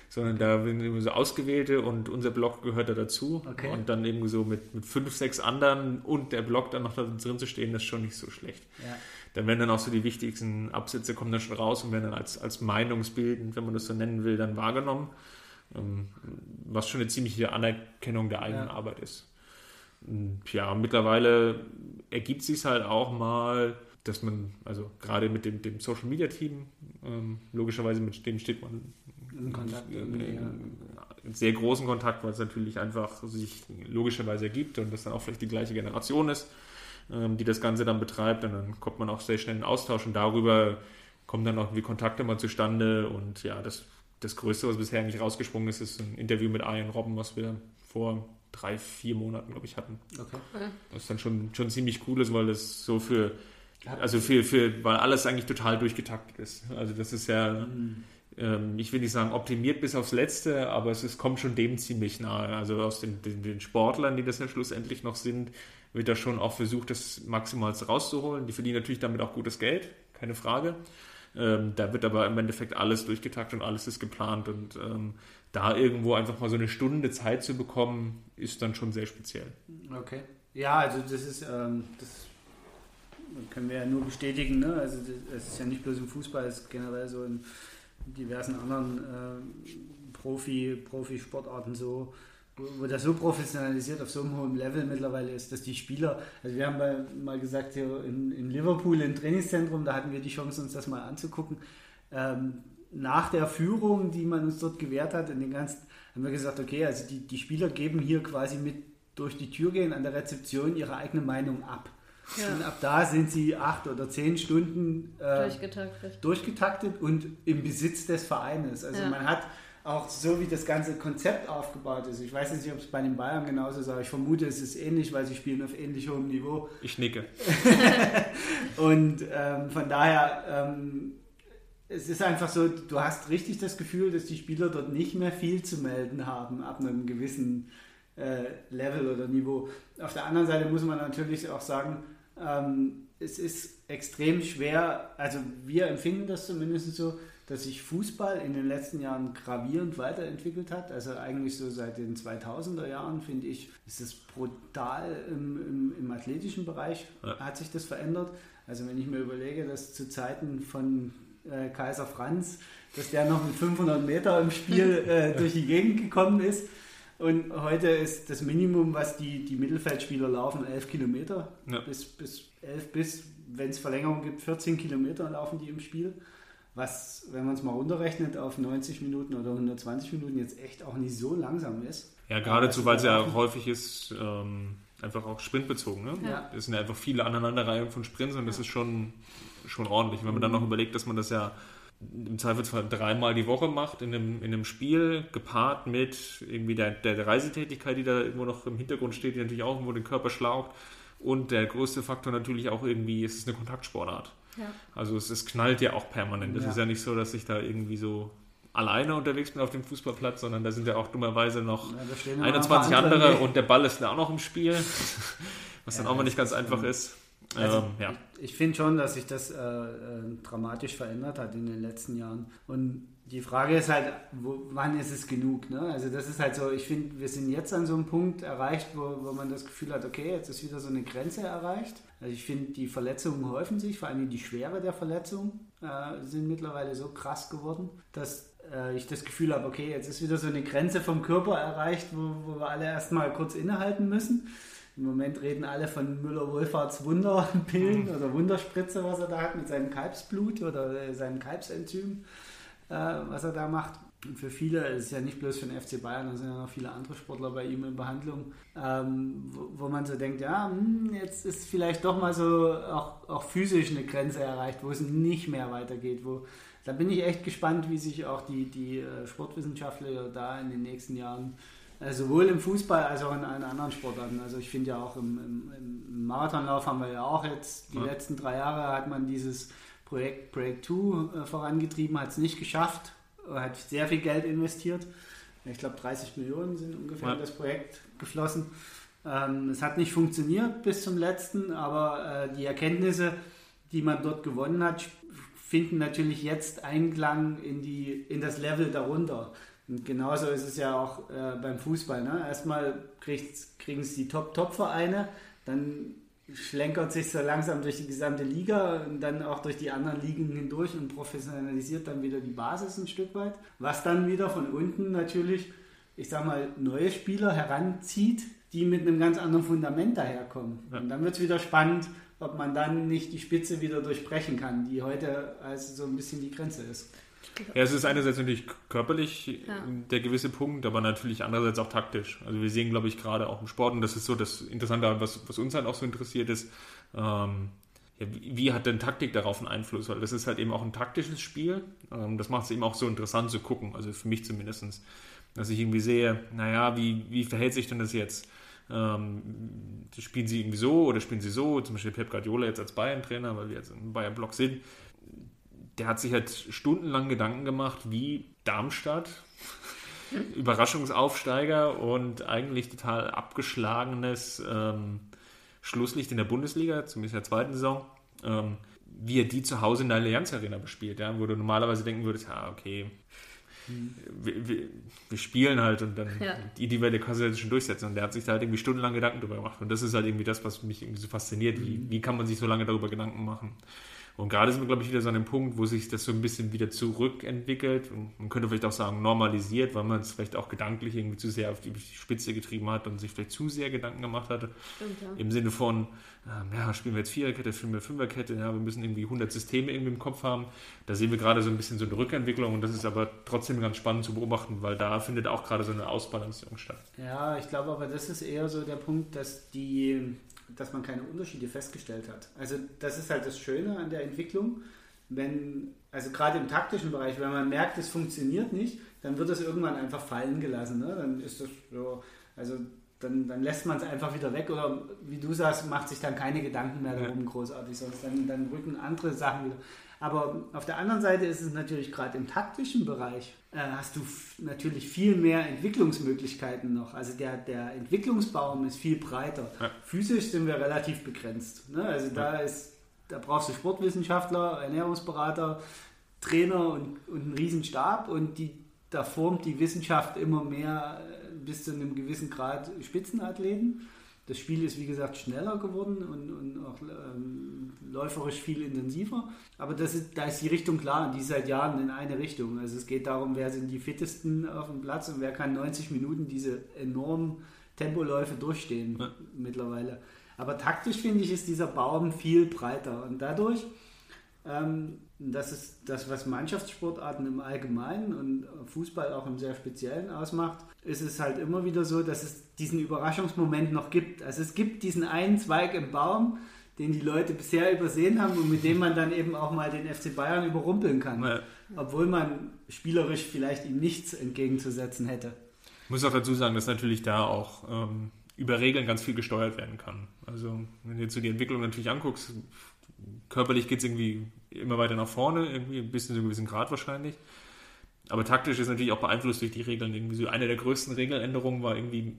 Sondern da sind irgendwie so ausgewählte und unser Blog gehört da dazu. Okay. Und dann irgendwie so mit, mit fünf, sechs anderen und der Blog dann noch da drin zu stehen, das ist schon nicht so schlecht. Ja dann werden dann auch so die wichtigsten Absätze kommen dann schon raus und werden dann als, als meinungsbildend, wenn man das so nennen will, dann wahrgenommen. Ähm, was schon eine ziemliche Anerkennung der eigenen ja. Arbeit ist. Und ja, mittlerweile ergibt sich halt auch mal, dass man, also gerade mit dem, dem Social Media Team, ähm, logischerweise mit dem steht man in Kontakt, äh, in sehr großen Kontakt, weil es natürlich einfach sich logischerweise ergibt und das dann auch vielleicht die gleiche Generation ist. Ähm, die das Ganze dann betreibt. Und dann kommt man auch sehr schnell in Austausch und darüber kommen dann auch die Kontakte mal zustande. Und ja, das, das Größte, was bisher eigentlich rausgesprungen ist, ist ein Interview mit Ian Robben, was wir vor drei, vier Monaten, glaube ich, hatten. Okay. Das ist dann schon, schon ziemlich cool ist, weil das so für, also für, für, weil alles eigentlich total durchgetaktet ist. Also das ist ja, mhm. ähm, ich will nicht sagen optimiert bis aufs Letzte, aber es ist, kommt schon dem ziemlich nahe. Also aus den, den, den Sportlern, die das ja schlussendlich noch sind, wird da schon auch versucht, das maximal rauszuholen. Die verdienen natürlich damit auch gutes Geld, keine Frage. Ähm, da wird aber im Endeffekt alles durchgetaktet und alles ist geplant und ähm, da irgendwo einfach mal so eine Stunde Zeit zu bekommen, ist dann schon sehr speziell. Okay. Ja, also das ist, ähm, das können wir ja nur bestätigen. Ne? Also es ist ja nicht bloß im Fußball, es ist generell so in diversen anderen äh, Profi, Profisportarten so, wo, wo, das so professionalisiert auf so einem hohen Level mittlerweile ist, dass die Spieler, also wir haben mal, mal gesagt, hier in, in Liverpool im Trainingszentrum, da hatten wir die Chance, uns das mal anzugucken. Ähm, nach der Führung, die man uns dort gewährt hat, in den ganzen, haben wir gesagt, okay, also die, die Spieler geben hier quasi mit durch die Tür gehen an der Rezeption ihre eigene Meinung ab. Ja. Und ab da sind sie acht oder zehn Stunden äh, durchgetaktet. durchgetaktet. und im Besitz des Vereines. Also ja. man hat auch so, wie das ganze Konzept aufgebaut ist. Ich weiß nicht, ob es bei den Bayern genauso ist, aber ich vermute, es ist ähnlich, weil sie spielen auf ähnlich hohem Niveau. Ich nicke. und ähm, von daher, ähm, es ist einfach so, du hast richtig das Gefühl, dass die Spieler dort nicht mehr viel zu melden haben ab einem gewissen äh, Level oder Niveau. Auf der anderen Seite muss man natürlich auch sagen, ähm, es ist extrem schwer, also wir empfinden das zumindest so, dass sich Fußball in den letzten Jahren gravierend weiterentwickelt hat. Also eigentlich so seit den 2000er Jahren, finde ich, ist es brutal im, im, im athletischen Bereich ja. hat sich das verändert. Also wenn ich mir überlege, dass zu Zeiten von äh, Kaiser Franz, dass der noch mit 500 Meter im Spiel äh, durch die Gegend gekommen ist, und heute ist das Minimum, was die, die Mittelfeldspieler laufen, 11 Kilometer. Ja. Bis, bis 11 bis, wenn es Verlängerung gibt, 14 Kilometer laufen die im Spiel. Was, wenn man es mal runterrechnet, auf 90 Minuten oder 120 Minuten jetzt echt auch nicht so langsam ist. Ja, geradezu, weil es ja häufig ist, ähm, einfach auch sprintbezogen. Ne? Ja. Es sind ja einfach viele Aneinanderreihungen von Sprints und das ist schon, schon ordentlich. Wenn man dann noch überlegt, dass man das ja im Zweifelsfall dreimal die Woche macht in einem, in einem Spiel, gepaart mit irgendwie der, der Reisetätigkeit, die da irgendwo noch im Hintergrund steht, die natürlich auch irgendwo den Körper schlaucht. Und der größte Faktor natürlich auch irgendwie, es ist eine Kontaktsportart. Ja. Also es, es, knallt ja auch permanent. Es ja. ist ja nicht so, dass ich da irgendwie so alleine unterwegs bin auf dem Fußballplatz, sondern da sind ja auch dummerweise noch ja, 21 andere und der Ball ist da auch noch im Spiel, was dann auch mal nicht ganz einfach ist. Also, ähm, ja. Ich, ich finde schon, dass sich das äh, äh, dramatisch verändert hat in den letzten Jahren. Und die Frage ist halt, wo, wann ist es genug? Ne? Also das ist halt so, ich finde, wir sind jetzt an so einem Punkt erreicht, wo, wo man das Gefühl hat, okay, jetzt ist wieder so eine Grenze erreicht. Also ich finde, die Verletzungen häufen sich, vor allem die Schwere der Verletzungen äh, sind mittlerweile so krass geworden, dass äh, ich das Gefühl habe, okay, jetzt ist wieder so eine Grenze vom Körper erreicht, wo, wo wir alle erstmal kurz innehalten müssen. Im Moment reden alle von Müller-Wohlfahrts Wunderpillen mhm. oder Wunderspritze, was er da hat mit seinem Kalbsblut oder äh, seinem Kalbsenzym, was er da macht. Und für viele, es ist ja nicht bloß für den FC Bayern, da sind ja noch viele andere Sportler bei ihm in Behandlung, ähm, wo, wo, man so denkt, ja, hm, jetzt ist vielleicht doch mal so auch, auch physisch eine Grenze erreicht, wo es nicht mehr weitergeht. Wo, da bin ich echt gespannt, wie sich auch die, die äh, Sportwissenschaftler da in den nächsten Jahren äh, sowohl im Fußball als auch in allen anderen Sportarten. Also ich finde ja auch im, im, im, Marathonlauf haben wir ja auch jetzt, die ja. letzten drei Jahre hat man dieses Projekt Break 2 äh, vorangetrieben, hat es nicht geschafft, hat sehr viel Geld investiert. Ich glaube 30 Millionen sind ungefähr ja. in das Projekt geflossen. Ähm, es hat nicht funktioniert bis zum letzten, aber äh, die Erkenntnisse, die man dort gewonnen hat, finden natürlich jetzt Einklang in, die, in das Level darunter. Und genauso ist es ja auch äh, beim Fußball. Ne? Erstmal kriegen es die Top-Top-Vereine, dann schlenkert sich so langsam durch die gesamte Liga und dann auch durch die anderen Ligen hindurch und professionalisiert dann wieder die Basis ein Stück weit. Was dann wieder von unten natürlich, ich sag mal, neue Spieler heranzieht, die mit einem ganz anderen Fundament daherkommen. Ja. Und dann wird es wieder spannend, ob man dann nicht die Spitze wieder durchbrechen kann, die heute also so ein bisschen die Grenze ist. Ja, es ist einerseits natürlich körperlich ja. der gewisse Punkt, aber natürlich andererseits auch taktisch. Also wir sehen, glaube ich, gerade auch im Sport, und das ist so das Interessante, was, was uns halt auch so interessiert ist, ähm, ja, wie, wie, hat denn Taktik darauf einen Einfluss? Weil das ist halt eben auch ein taktisches Spiel. Ähm, das macht es eben auch so interessant zu gucken, also für mich zumindest. Dass ich irgendwie sehe, naja, wie, wie verhält sich denn das jetzt? Ähm, spielen sie irgendwie so oder spielen sie so? Zum Beispiel Pep Guardiola jetzt als Bayern-Trainer, weil wir jetzt im Bayern-Block sind der hat sich halt stundenlang Gedanken gemacht, wie Darmstadt, Überraschungsaufsteiger und eigentlich total abgeschlagenes ähm, Schlusslicht in der Bundesliga, zumindest in der zweiten Saison, ähm, wie er die zu Hause in der Allianz Arena bespielt, ja, wo du normalerweise denken würdest, ja, okay, wir, wir, wir, spielen halt und dann ja. die individuelle kannst du jetzt schon durchsetzen. Und der hat sich da halt irgendwie stundenlang Gedanken drüber gemacht. Und das ist halt irgendwie das, was mich irgendwie so fasziniert. Wie, mhm. wie kann man sich so lange darüber Gedanken machen? Und gerade sind wir, glaube ich, wieder so an dem Punkt, wo sich das so ein bisschen wieder zurückentwickelt und man könnte vielleicht auch sagen normalisiert, weil man es vielleicht auch gedanklich irgendwie zu sehr auf die Spitze getrieben hat und sich vielleicht zu sehr Gedanken gemacht hatte. Stimmt, ja. Im Sinne von, ähm, ja, spielen wir jetzt Viererkette, spielen wir Fünferkette, ja, wir müssen irgendwie 100 Systeme irgendwie im Kopf haben. Da sehen wir gerade so ein bisschen so eine Rückentwicklung und das ist aber trotzdem ganz spannend zu beobachten, weil da findet auch gerade so eine Ausbalancierung statt. Ja, ich glaube aber, das ist eher so der Punkt, dass die dass man keine Unterschiede festgestellt hat. Also das ist halt das Schöne an der Entwicklung. Wenn, also gerade im taktischen Bereich, wenn man merkt, es funktioniert nicht, dann wird es irgendwann einfach fallen gelassen. Ne? Dann ist das so, also dann, dann lässt man es einfach wieder weg oder wie du sagst, macht sich dann keine Gedanken mehr darum großartig, sondern dann, dann rücken andere Sachen wieder. Aber auf der anderen Seite ist es natürlich gerade im taktischen Bereich, äh, hast du natürlich viel mehr Entwicklungsmöglichkeiten noch. Also der, der Entwicklungsbaum ist viel breiter. Ja. Physisch sind wir relativ begrenzt. Ne? Also da ist, da brauchst du Sportwissenschaftler, Ernährungsberater, Trainer und, und einen riesen Stab und die, da formt die Wissenschaft immer mehr äh, bis zu einem gewissen Grad Spitzenathleten. Das Spiel ist wie gesagt schneller geworden und, und auch ähm, läuferisch viel intensiver. Aber ist, da ist die Richtung klar und die ist seit Jahren in eine Richtung. Also es geht darum, wer sind die fittesten auf dem Platz und wer kann 90 Minuten diese enormen Tempoläufe durchstehen ja. mittlerweile. Aber taktisch finde ich, ist dieser Baum viel breiter und dadurch ähm, das ist das, was Mannschaftssportarten im Allgemeinen und Fußball auch im sehr Speziellen ausmacht, ist es halt immer wieder so, dass es diesen Überraschungsmoment noch gibt. Also es gibt diesen einen Zweig im Baum, den die Leute bisher übersehen haben und mit dem man dann eben auch mal den FC Bayern überrumpeln kann. Ja. Obwohl man spielerisch vielleicht ihm nichts entgegenzusetzen hätte. Ich muss auch dazu sagen, dass natürlich da auch ähm, über Regeln ganz viel gesteuert werden kann. Also wenn du jetzt so die Entwicklung natürlich anguckst, körperlich geht es irgendwie immer weiter nach vorne, irgendwie ein bisschen so einen gewissen Grad wahrscheinlich. Aber taktisch ist natürlich auch beeinflusst durch die Regeln. Irgendwie so eine der größten Regeländerungen war irgendwie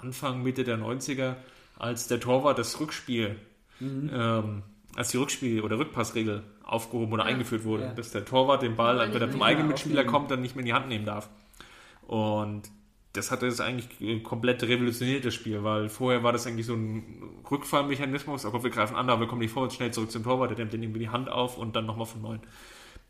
Anfang, Mitte der 90er, als der Torwart das Rückspiel, mhm. ähm, als die Rückspiel- oder Rückpassregel aufgehoben oder ja. eingeführt wurde, ja. dass der Torwart den Ball, wenn er vom eigenen Mitspieler kommt, dann nicht mehr in die Hand nehmen darf. Und das hat das eigentlich komplett revolutioniert, das Spiel, weil vorher war das eigentlich so ein Rückfallmechanismus, aber wir greifen an, aber wir kommen nicht vor, schnell zurück zum Torwart, der nimmt den irgendwie die Hand auf und dann nochmal von neuem.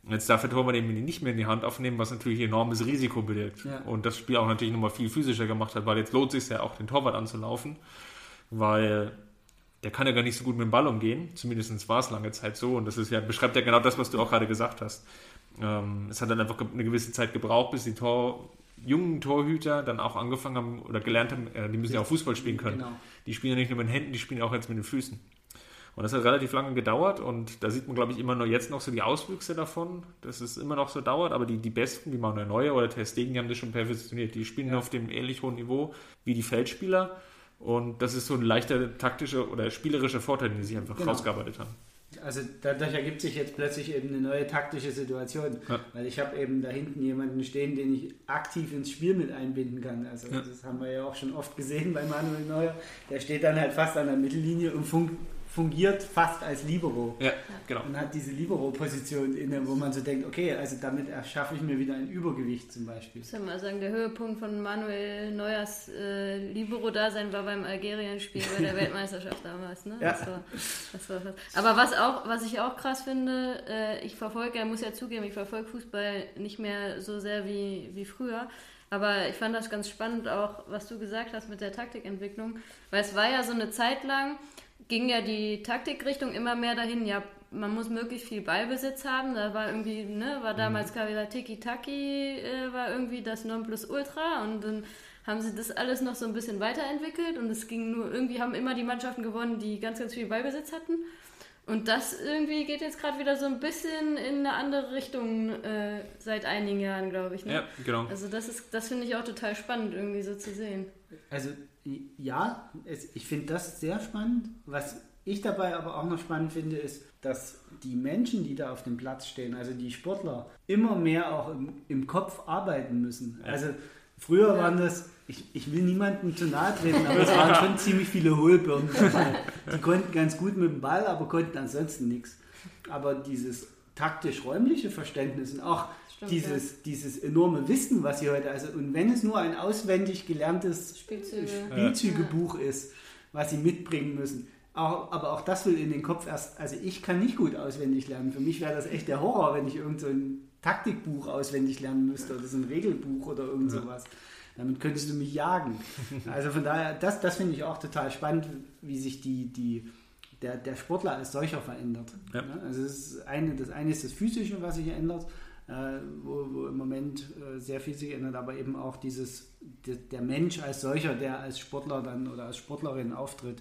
Jetzt darf der Torwart eben nicht mehr in die Hand aufnehmen, was natürlich enormes Risiko birgt. Ja. Und das Spiel auch natürlich nochmal viel physischer gemacht hat, weil jetzt lohnt es sich ja auch, den Torwart anzulaufen, weil der kann ja gar nicht so gut mit dem Ball umgehen. Zumindest war es lange Zeit so. Und das ist ja, beschreibt ja genau das, was du auch gerade gesagt hast. Ähm, es hat dann einfach eine gewisse Zeit gebraucht, bis die Tor, jungen Torhüter dann auch angefangen haben oder gelernt haben, äh, die müssen ja auch Fußball spielen können. Genau. Die spielen ja nicht nur mit den Händen, die spielen auch jetzt mit den Füßen. Und das hat relativ lange gedauert und da sieht man, glaube ich, immer nur jetzt noch so die Auswüchse davon, dass es immer noch so dauert, aber die, die Besten, wie Manuel Neuer oder Testegen, die haben das schon perfektioniert. Die spielen ja. auf dem ähnlich hohen Niveau wie die Feldspieler und das ist so ein leichter taktischer oder spielerischer Vorteil, den sie sich einfach genau. rausgearbeitet haben. Also dadurch ergibt sich jetzt plötzlich eben eine neue taktische Situation, ja. weil ich habe eben da hinten jemanden stehen, den ich aktiv ins Spiel mit einbinden kann. Also ja. das haben wir ja auch schon oft gesehen bei Manuel Neuer. Der steht dann halt fast an der Mittellinie und funkt fungiert fast als Libero. Ja, genau. Und hat diese Libero-Position inne, wo man so denkt, okay, also damit erschaffe ich mir wieder ein Übergewicht zum Beispiel. Ich mal sagen, der Höhepunkt von Manuel Neuers äh, Libero-Dasein war beim Algerien-Spiel bei der Weltmeisterschaft damals. Ne? Ja. Das war, das war Aber was, auch, was ich auch krass finde, äh, ich verfolge, er muss ja zugeben, ich verfolge Fußball nicht mehr so sehr wie, wie früher. Aber ich fand das ganz spannend, auch was du gesagt hast mit der Taktikentwicklung, weil es war ja so eine Zeit lang, ging ja die Taktikrichtung immer mehr dahin, ja, man muss möglichst viel Ballbesitz haben. Da war irgendwie, ne, war mhm. damals mhm. Tiki-Taki, äh, war irgendwie das Nonplusultra und dann haben sie das alles noch so ein bisschen weiterentwickelt und es ging nur, irgendwie haben immer die Mannschaften gewonnen, die ganz, ganz viel Ballbesitz hatten. Und das irgendwie geht jetzt gerade wieder so ein bisschen in eine andere Richtung äh, seit einigen Jahren, glaube ich. Ne? Ja, genau. Also das ist, das finde ich auch total spannend, irgendwie so zu sehen. Also ja, es, ich finde das sehr spannend. Was ich dabei aber auch noch spannend finde, ist, dass die Menschen, die da auf dem Platz stehen, also die Sportler, immer mehr auch im, im Kopf arbeiten müssen. Ja. Also Früher waren das, ich, ich will niemandem zu nahe treten, aber es waren schon ziemlich viele Hohlbirnen dabei. Die konnten ganz gut mit dem Ball, aber konnten ansonsten nichts. Aber dieses taktisch-räumliche Verständnis und auch Stimmt, dieses, dieses enorme Wissen, was sie heute, also und wenn es nur ein auswendig gelerntes Spielzüge. Spielzügebuch ist, was sie mitbringen müssen. Auch, aber auch das will in den Kopf erst, also ich kann nicht gut auswendig lernen. Für mich wäre das echt der Horror, wenn ich irgend so ein Taktikbuch auswendig lernen müsste oder so ein Regelbuch oder irgend sowas. Damit könntest du mich jagen. Also von daher, das, das finde ich auch total spannend, wie sich die, die, der, der Sportler als solcher verändert. Ja. Ne? Also das, ist eine, das eine ist das Physische, was sich ändert, wo, wo im Moment äh, sehr viel sich ändert, aber eben auch dieses, der, Mensch als solcher, der als Sportler dann oder als Sportlerin auftritt.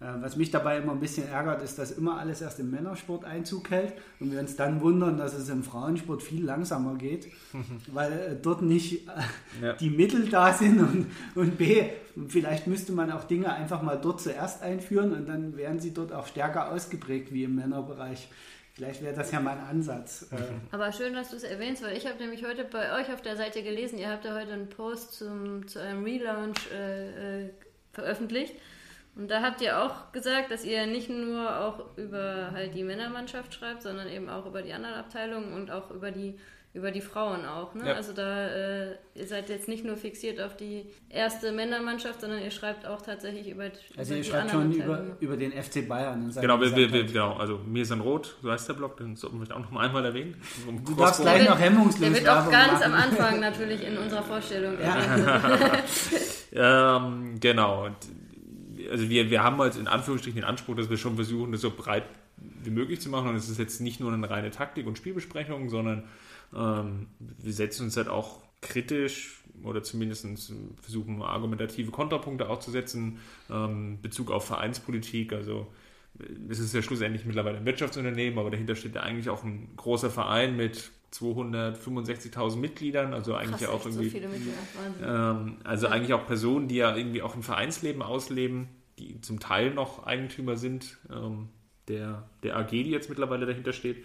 Äh, Was mich dabei immer ein bisschen ärgert, ist, dass immer alles erst im Männersport Einzug hält und wir uns dann wundern, dass es im Frauensport viel langsamer geht, weil äh, dort nicht äh, Ja. die Mittel da sind und, und B, vielleicht müsste man auch Dinge einfach mal dort zuerst einführen und dann wären sie dort auch stärker ausgeprägt wie im Männerbereich. Vielleicht wäre das ja mal ein Ansatz. Äh, Aber schön, dass du es erwähnst, weil ich habe nämlich heute bei euch auf der Seite gelesen, ihr habt ja heute einen Post zum, zu einem Relaunch äh, äh, veröffentlicht. Und da habt ihr auch gesagt, dass ihr nicht nur auch über halt die Männermannschaft schreibt, sondern eben auch über die anderen Abteilungen und auch über die über die Frauen auch. Ne? Ja. Also da äh, ihr seid jetzt nicht nur fixiert auf die erste Männermannschaft, sondern ihr schreibt auch tatsächlich über, also über ihr die schreibt schon über, über den FC Bayern. Genau, wir, wir, wir, Gesamtheit. genau, also mir ist ein Rot, so heißt der Blog, den sollten wir vielleicht auch noch mal einmal erwähnen. Um Du darfst gleich noch wird- hemmungslos Der wird auch ganz machen. am Anfang natürlich in unserer Vorstellung Ja. erwähnt. Ähm, genau. Und, also wir, wir haben halt in Anführungsstrichen den Anspruch, dass wir schon versuchen, das so breit wie möglich zu machen. Und es ist jetzt nicht nur eine reine Taktik- und Spielbesprechung, sondern ähm, wir setzen uns halt auch kritisch oder zumindest versuchen argumentative Kontrapunkte aufzusetzen, ähm, Bezug auf Vereinspolitik. Also es ist ja schlussendlich mittlerweile ein Wirtschaftsunternehmen, aber dahinter steht ja eigentlich auch ein großer Verein mit 265.000 Mitgliedern, also eigentlich Krass, ja auch so irgendwie. Wahnsinn. ähm, also eigentlich auch Personen, die ja irgendwie auch ein Vereinsleben ausleben, die zum Teil noch Eigentümer sind ähm, der, der AG, die jetzt mittlerweile dahinter steht.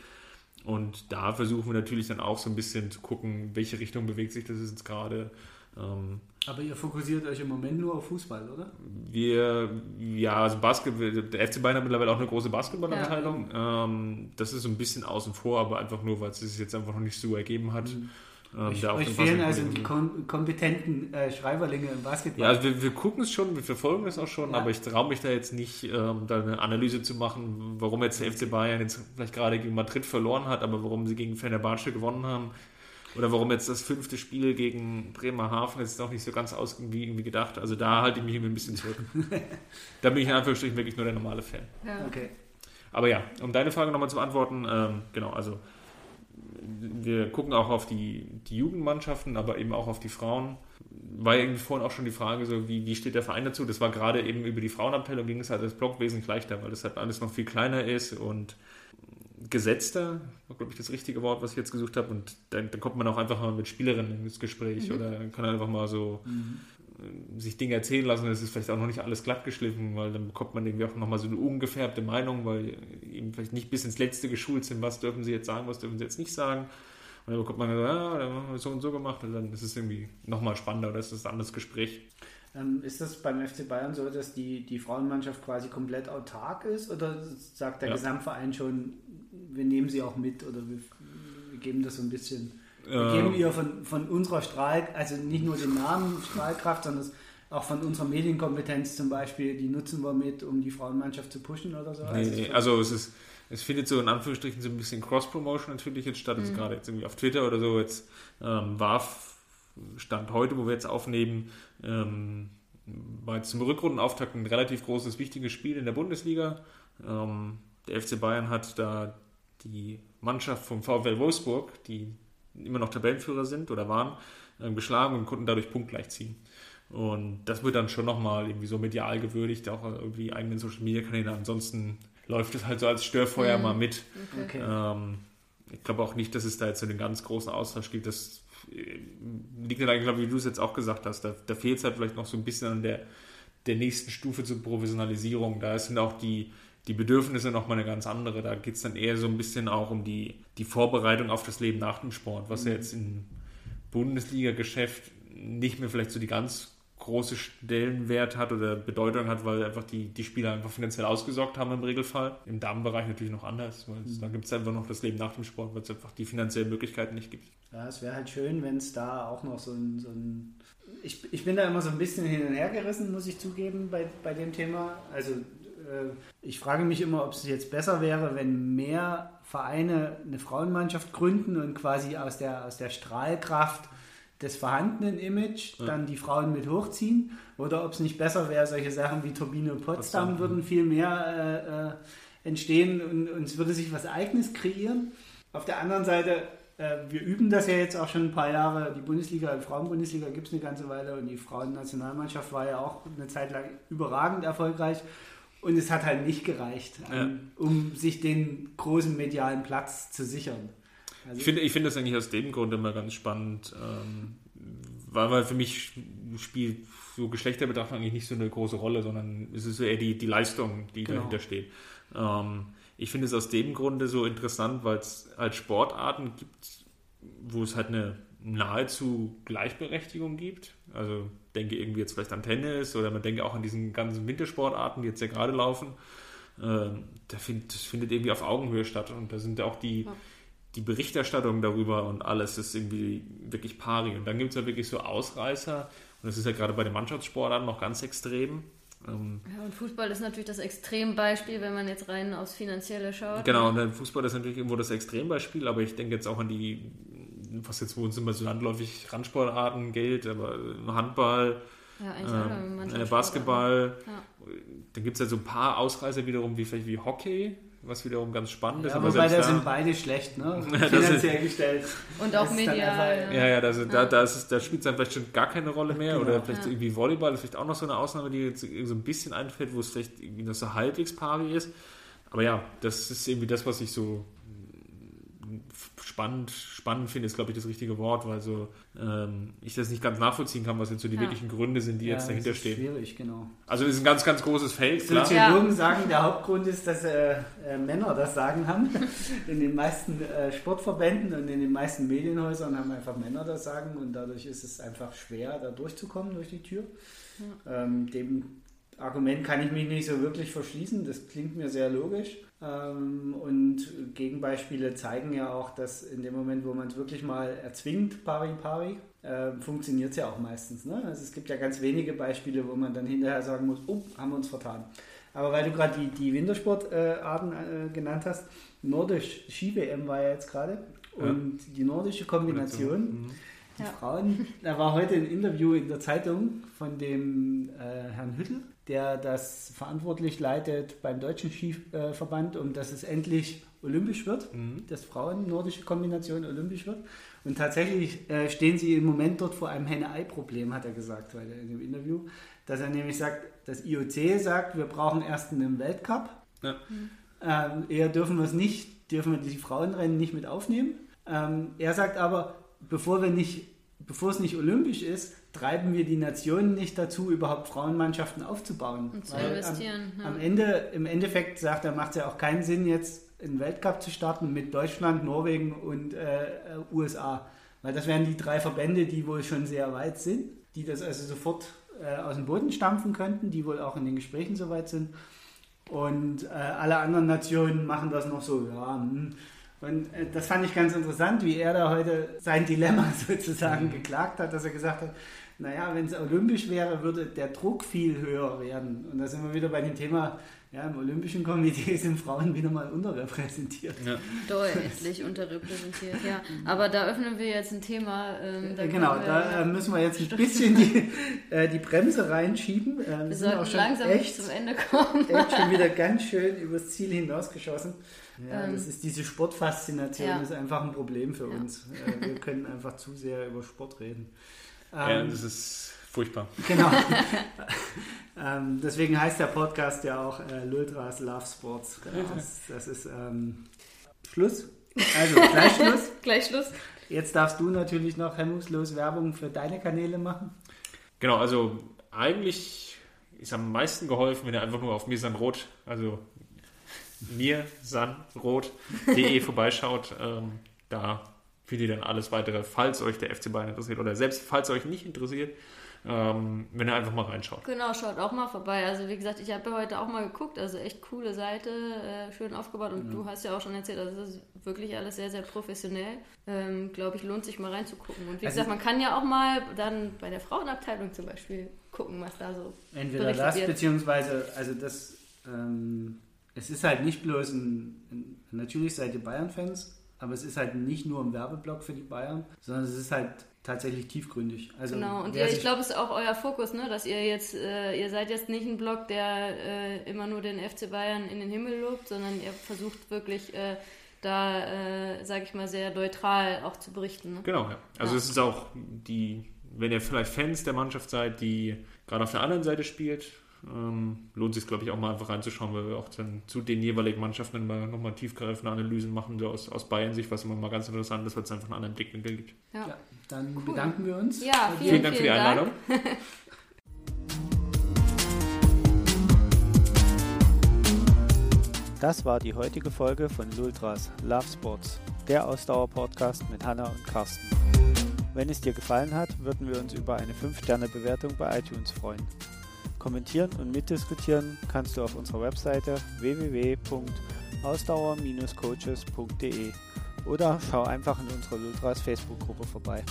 Und da versuchen wir natürlich dann auch so ein bisschen zu gucken, welche Richtung bewegt sich das jetzt gerade. Ähm, Aber ihr fokussiert euch im Moment nur auf Fußball, oder? wir, ja, also Basketball, der FC Bayern hat mittlerweile auch eine große Basketballabteilung. Ähm, das ist so ein bisschen außen vor, aber einfach nur, weil es sich jetzt einfach noch nicht so ergeben hat. Ähm, auch euch fehlen also die kom kompetenten äh, Schreiberlinge im Basketball. Ja, also wir, wir gucken es schon, wir verfolgen es auch schon, Ja. aber ich traue mich da jetzt nicht, ähm, da eine Analyse zu machen, warum jetzt der FC Bayern jetzt vielleicht gerade gegen Madrid verloren hat, aber warum sie gegen Fenerbahce gewonnen haben. Oder warum jetzt das fünfte Spiel gegen Bremerhaven jetzt doch nicht so ganz aus wie irgendwie gedacht. Also da halte ich mich irgendwie ein bisschen zurück. da bin ich in Anführungsstrichen wirklich nur der normale Fan. Ja. Okay. Aber ja, um deine Frage nochmal zu beantworten, ähm, genau, also wir gucken auch auf die, die Jugendmannschaften, aber eben auch auf die Frauen. War ja irgendwie vorhin auch schon die Frage, so wie, wie steht der Verein dazu? Das war gerade eben über die Frauenabteilung, ging es halt das Blog wesentlich leichter, weil das halt alles noch viel kleiner ist und gesetzter, war glaube ich das richtige Wort, was ich jetzt gesucht habe. Und dann, dann kommt man auch einfach mal mit Spielerinnen ins Gespräch oder kann einfach mal so äh, sich Dinge erzählen lassen. Es ist vielleicht auch noch nicht alles glatt geschliffen, weil dann bekommt man irgendwie auch nochmal so eine ungefärbte Meinung, weil eben vielleicht nicht bis ins Letzte geschult sind, was dürfen sie jetzt sagen, was dürfen sie jetzt nicht sagen. Und dann bekommt man so, ja, dann haben wir so und so gemacht und dann ist es irgendwie nochmal spannender oder ist es ein anderes Gespräch. Ähm, ist das beim FC Bayern so, dass die, die Frauenmannschaft quasi komplett autark ist? Oder sagt der Ja. Gesamtverein schon, wir nehmen sie auch mit oder wir, wir geben das so ein bisschen, wir Ähm. geben ihr von, von unserer Strahl, also nicht nur den Namen Strahlkraft, sondern es- auch von unserer Medienkompetenz zum Beispiel, die nutzen wir mit, um die Frauenmannschaft zu pushen oder so? Nee, Also nee, es- also es ist, es findet so in Anführungsstrichen so ein bisschen Cross-Promotion natürlich jetzt statt. Jetzt gerade jetzt irgendwie auf Twitter oder so. Jetzt ähm, war Stand heute, wo wir jetzt aufnehmen, ähm, war jetzt zum Rückrundenauftakt ein relativ großes, wichtiges Spiel in der Bundesliga. Ähm, der FC Bayern hat da die Mannschaft vom VfL Wolfsburg, die immer noch Tabellenführer sind oder waren, ähm, geschlagen und konnten dadurch punktgleich ziehen. Und das wird dann schon nochmal irgendwie so medial gewürdigt, auch irgendwie eigenen Social Media Kanäle. Ansonsten läuft es halt so als Störfeuer Mhm. mal mit. okay. Ähm, ich glaube auch nicht, dass es da jetzt so einen ganz großen Austausch gibt. Das äh, liegt dann eigentlich, glaube ich, wie du es jetzt auch gesagt hast. Da, da fehlt es halt vielleicht noch so ein bisschen an der, der nächsten Stufe zur Professionalisierung. Da sind auch die, die Bedürfnisse nochmal eine ganz andere. Da geht es dann eher so ein bisschen auch um die, die Vorbereitung auf das Leben nach dem Sport, was ja jetzt im Bundesliga-Geschäft nicht mehr vielleicht so die ganz große Stellenwert hat oder Bedeutung hat, weil einfach die, die Spieler einfach finanziell ausgesorgt haben im Regelfall. Im Damenbereich natürlich noch anders, weil es, da gibt es einfach noch das Leben nach dem Sport, weil es einfach die finanziellen Möglichkeiten nicht gibt. Ja, es wäre halt schön, wenn es da auch noch so ein, so ein ich, ich bin da immer so ein bisschen hin und her gerissen, muss ich zugeben, bei, bei dem Thema. Also ich frage mich immer, ob es jetzt besser wäre, wenn mehr Vereine eine Frauenmannschaft gründen und quasi aus der, aus der Strahlkraft des vorhandenen Image ja. dann die Frauen mit hochziehen oder ob es nicht besser wäre, solche Sachen wie Turbine Potsdam Potsdam. würden viel mehr äh, äh, entstehen und, und es würde sich was Eigenes kreieren. Auf der anderen Seite, äh, wir üben das ja jetzt auch schon ein paar Jahre. Die Bundesliga, die Frauenbundesliga gibt es eine ganze Weile und die Frauennationalmannschaft war ja auch eine Zeit lang überragend erfolgreich. Und es hat halt nicht gereicht, ja. um, sich den großen medialen Platz zu sichern. Also ich finde ich find das eigentlich aus dem Grund immer ganz spannend, ähm, weil, weil für mich spielt so Geschlechterbetrachtung eigentlich nicht so eine große Rolle, sondern es ist eher die, die Leistung, die genau. dahinter steht. Ähm, ich finde es aus dem Grunde so interessant, weil es halt Sportarten gibt, wo es halt eine nahezu Gleichberechtigung gibt. Also denke irgendwie jetzt vielleicht an Tennis oder man denke auch an diesen ganzen Wintersportarten, die jetzt ja gerade laufen. Ähm, das findet irgendwie auf Augenhöhe statt und da sind ja auch die, ja die Berichterstattung darüber und alles ist irgendwie wirklich pari. Und dann gibt es ja wirklich so Ausreißer. Und das ist ja gerade bei den Mannschaftssportarten noch ganz extrem. Ähm, ja, und Fußball ist natürlich das Extrembeispiel, wenn man jetzt rein aufs Finanzielle schaut. Genau, und Fußball ist natürlich irgendwo das Extrembeispiel, aber ich denke jetzt auch an die, was jetzt wo uns immer so landläufig Randsportarten gilt, aber Handball, ja, ähm, Basketball. Ja. Dann gibt es ja so ein paar Ausreißer wiederum, wie vielleicht wie Hockey, was wiederum ganz spannend ja, ist. Aber wobei da sind beide schlecht, ne? Finanziell gestellt. Und auch medial. Ja, ja, also ja. Da, da, ist, da spielt es dann vielleicht schon gar keine Rolle mehr. Genau. Oder vielleicht ja. irgendwie Volleyball ist vielleicht auch noch so eine Ausnahme, die jetzt so ein bisschen einfällt, wo es vielleicht irgendwie noch so halbwegs pari ist. Aber ja, das ist irgendwie das, was ich so spannend, spannend finde, ist, glaube ich, das richtige Wort, weil so ähm, ich das nicht ganz nachvollziehen kann, was jetzt so die ja. wirklichen Gründe sind, die ja, jetzt dahinter stehen. Schwierig, genau. Also es ist ein ganz, ganz großes Feld. Soziologen ja. sagen, der Hauptgrund ist, dass äh, äh, Männer das Sagen haben. In den meisten äh, Sportverbänden und in den meisten Medienhäusern haben einfach Männer das Sagen und dadurch ist es einfach schwer, da durchzukommen durch die Tür. Ähm, dem Argument kann ich mich nicht so wirklich verschließen. Das klingt mir sehr logisch. Ähm, und Gegenbeispiele zeigen ja auch, dass in dem Moment, wo man es wirklich mal erzwingt, pari pari, äh, funktioniert es ja auch meistens. Ne? Also es gibt ja ganz wenige Beispiele, wo man dann hinterher sagen muss, oh, haben wir uns vertan. Aber weil du gerade die, die Wintersportarten äh, genannt hast, Nordisch Ski-WM war ja jetzt gerade und ja. die nordische Kombination, mhm. die ja. Frauen, da war heute ein Interview in der Zeitung von dem äh, Herrn Hüttel, der das verantwortlich leitet beim Deutschen Skiverband, um dass es endlich olympisch wird, mhm. dass Frauen-nordische Kombination olympisch wird. Und tatsächlich äh, stehen sie im Moment dort vor einem Henne-Ei-Problem, hat er gesagt heute in dem Interview. Dass er nämlich sagt, das IOC sagt, wir brauchen erst einen Weltcup. Ja. Mhm. Ähm, eher dürfen wir es nicht, dürfen wir die Frauenrennen nicht mit aufnehmen. Ähm, er sagt aber, bevor wir nicht, bevor es nicht olympisch ist, treiben wir die Nationen nicht dazu, überhaupt Frauenmannschaften aufzubauen. Und zu investieren. Am, ja. am, Ende, im Endeffekt sagt er, macht es ja auch keinen Sinn, jetzt einen Weltcup zu starten mit Deutschland, Norwegen und äh, USA. Weil das wären die drei Verbände, die wohl schon sehr weit sind, die das also sofort äh, aus dem Boden stampfen könnten, die wohl auch in den Gesprächen so weit sind. Und äh, alle anderen Nationen machen das noch so, ja, hm. Und äh, das fand ich ganz interessant, wie er da heute sein Dilemma sozusagen mhm. geklagt hat, dass er gesagt hat, naja, wenn es olympisch wäre, würde der Druck viel höher werden. Und da sind wir wieder bei dem Thema, ja, im Olympischen Komitee sind Frauen wieder mal unterrepräsentiert. Ja. Deutlich unterrepräsentiert, ja. Aber da öffnen wir jetzt ein Thema. Ähm, da genau, da äh, müssen wir jetzt ein bisschen die, äh, die Bremse reinschieben. Äh, wir, wir sollten auch schon langsam echt, zum Ende kommen. Echt schon wieder ganz schön übers Ziel hinausgeschossen. Ja, ähm, das ist diese Sportfaszination, ja. ist einfach ein Problem für ja. uns. Äh, wir können einfach zu sehr über Sport reden. Ähm, ja, das ist furchtbar. Genau. ähm, deswegen heißt der Podcast ja auch äh, Lultras Love Sports. Das, das ist ähm, Schluss. Also gleich Schluss. gleich Schluss. Jetzt darfst du natürlich noch hemmungslos Werbung für deine Kanäle machen. Genau, also eigentlich ist am meisten geholfen, wenn ihr einfach nur auf Mirsan Rot, also mirsanrot.de vorbeischaut. Ähm, da für die dann alles weitere, falls euch der FC Bayern interessiert oder selbst falls euch nicht interessiert, ähm, wenn ihr einfach mal reinschaut. Genau, schaut auch mal vorbei. Also wie gesagt, ich habe ja heute auch mal geguckt, also echt coole Seite, äh, schön aufgebaut und ja. du hast ja auch schon erzählt, also das ist wirklich alles sehr, sehr professionell. Ähm, Glaube ich, lohnt sich mal reinzugucken. Und wie also, gesagt, man kann ja auch mal dann bei der Frauenabteilung zum Beispiel gucken, was da so Entweder das, wird. beziehungsweise, also das, ähm, es ist halt nicht bloß ein, ein natürlich seid ihr Bayern-Fans, aber es ist halt nicht nur ein Werbeblock für die Bayern, sondern es ist halt tatsächlich tiefgründig. Also genau, und ihr, ich glaube, es ist auch euer Fokus, ne? dass ihr jetzt, äh, ihr seid jetzt nicht ein Blog, der äh, immer nur den FC Bayern in den Himmel lobt, sondern ihr versucht wirklich äh, da, äh, sage ich mal, sehr neutral auch zu berichten. Ne? Genau, ja. Also ja. es ist auch die, wenn ihr vielleicht Fans der Mannschaft seid, die gerade auf der anderen Seite spielt, ähm, lohnt sich, glaube ich, auch mal einfach reinzuschauen, weil wir auch dann zu den jeweiligen Mannschaften immer nochmal tiefgreifende Analysen machen, so aus, aus Bayern-Sicht, was immer mal ganz interessant ist, weil es einfach einen anderen Blickwinkel gibt. Ja, ja dann cool. bedanken wir uns. Ja, vielen, vielen Dank vielen für die Einladung. Das war die heutige Folge von Lultras Love Sports, der Ausdauer-Podcast mit Hanna und Carsten. Wenn es dir gefallen hat, würden wir uns über eine 5-Sterne-Bewertung bei iTunes freuen. Kommentieren und mitdiskutieren kannst du auf unserer Webseite www.ausdauer-coaches.de oder schau einfach in unserer Lultras Facebook-Gruppe vorbei.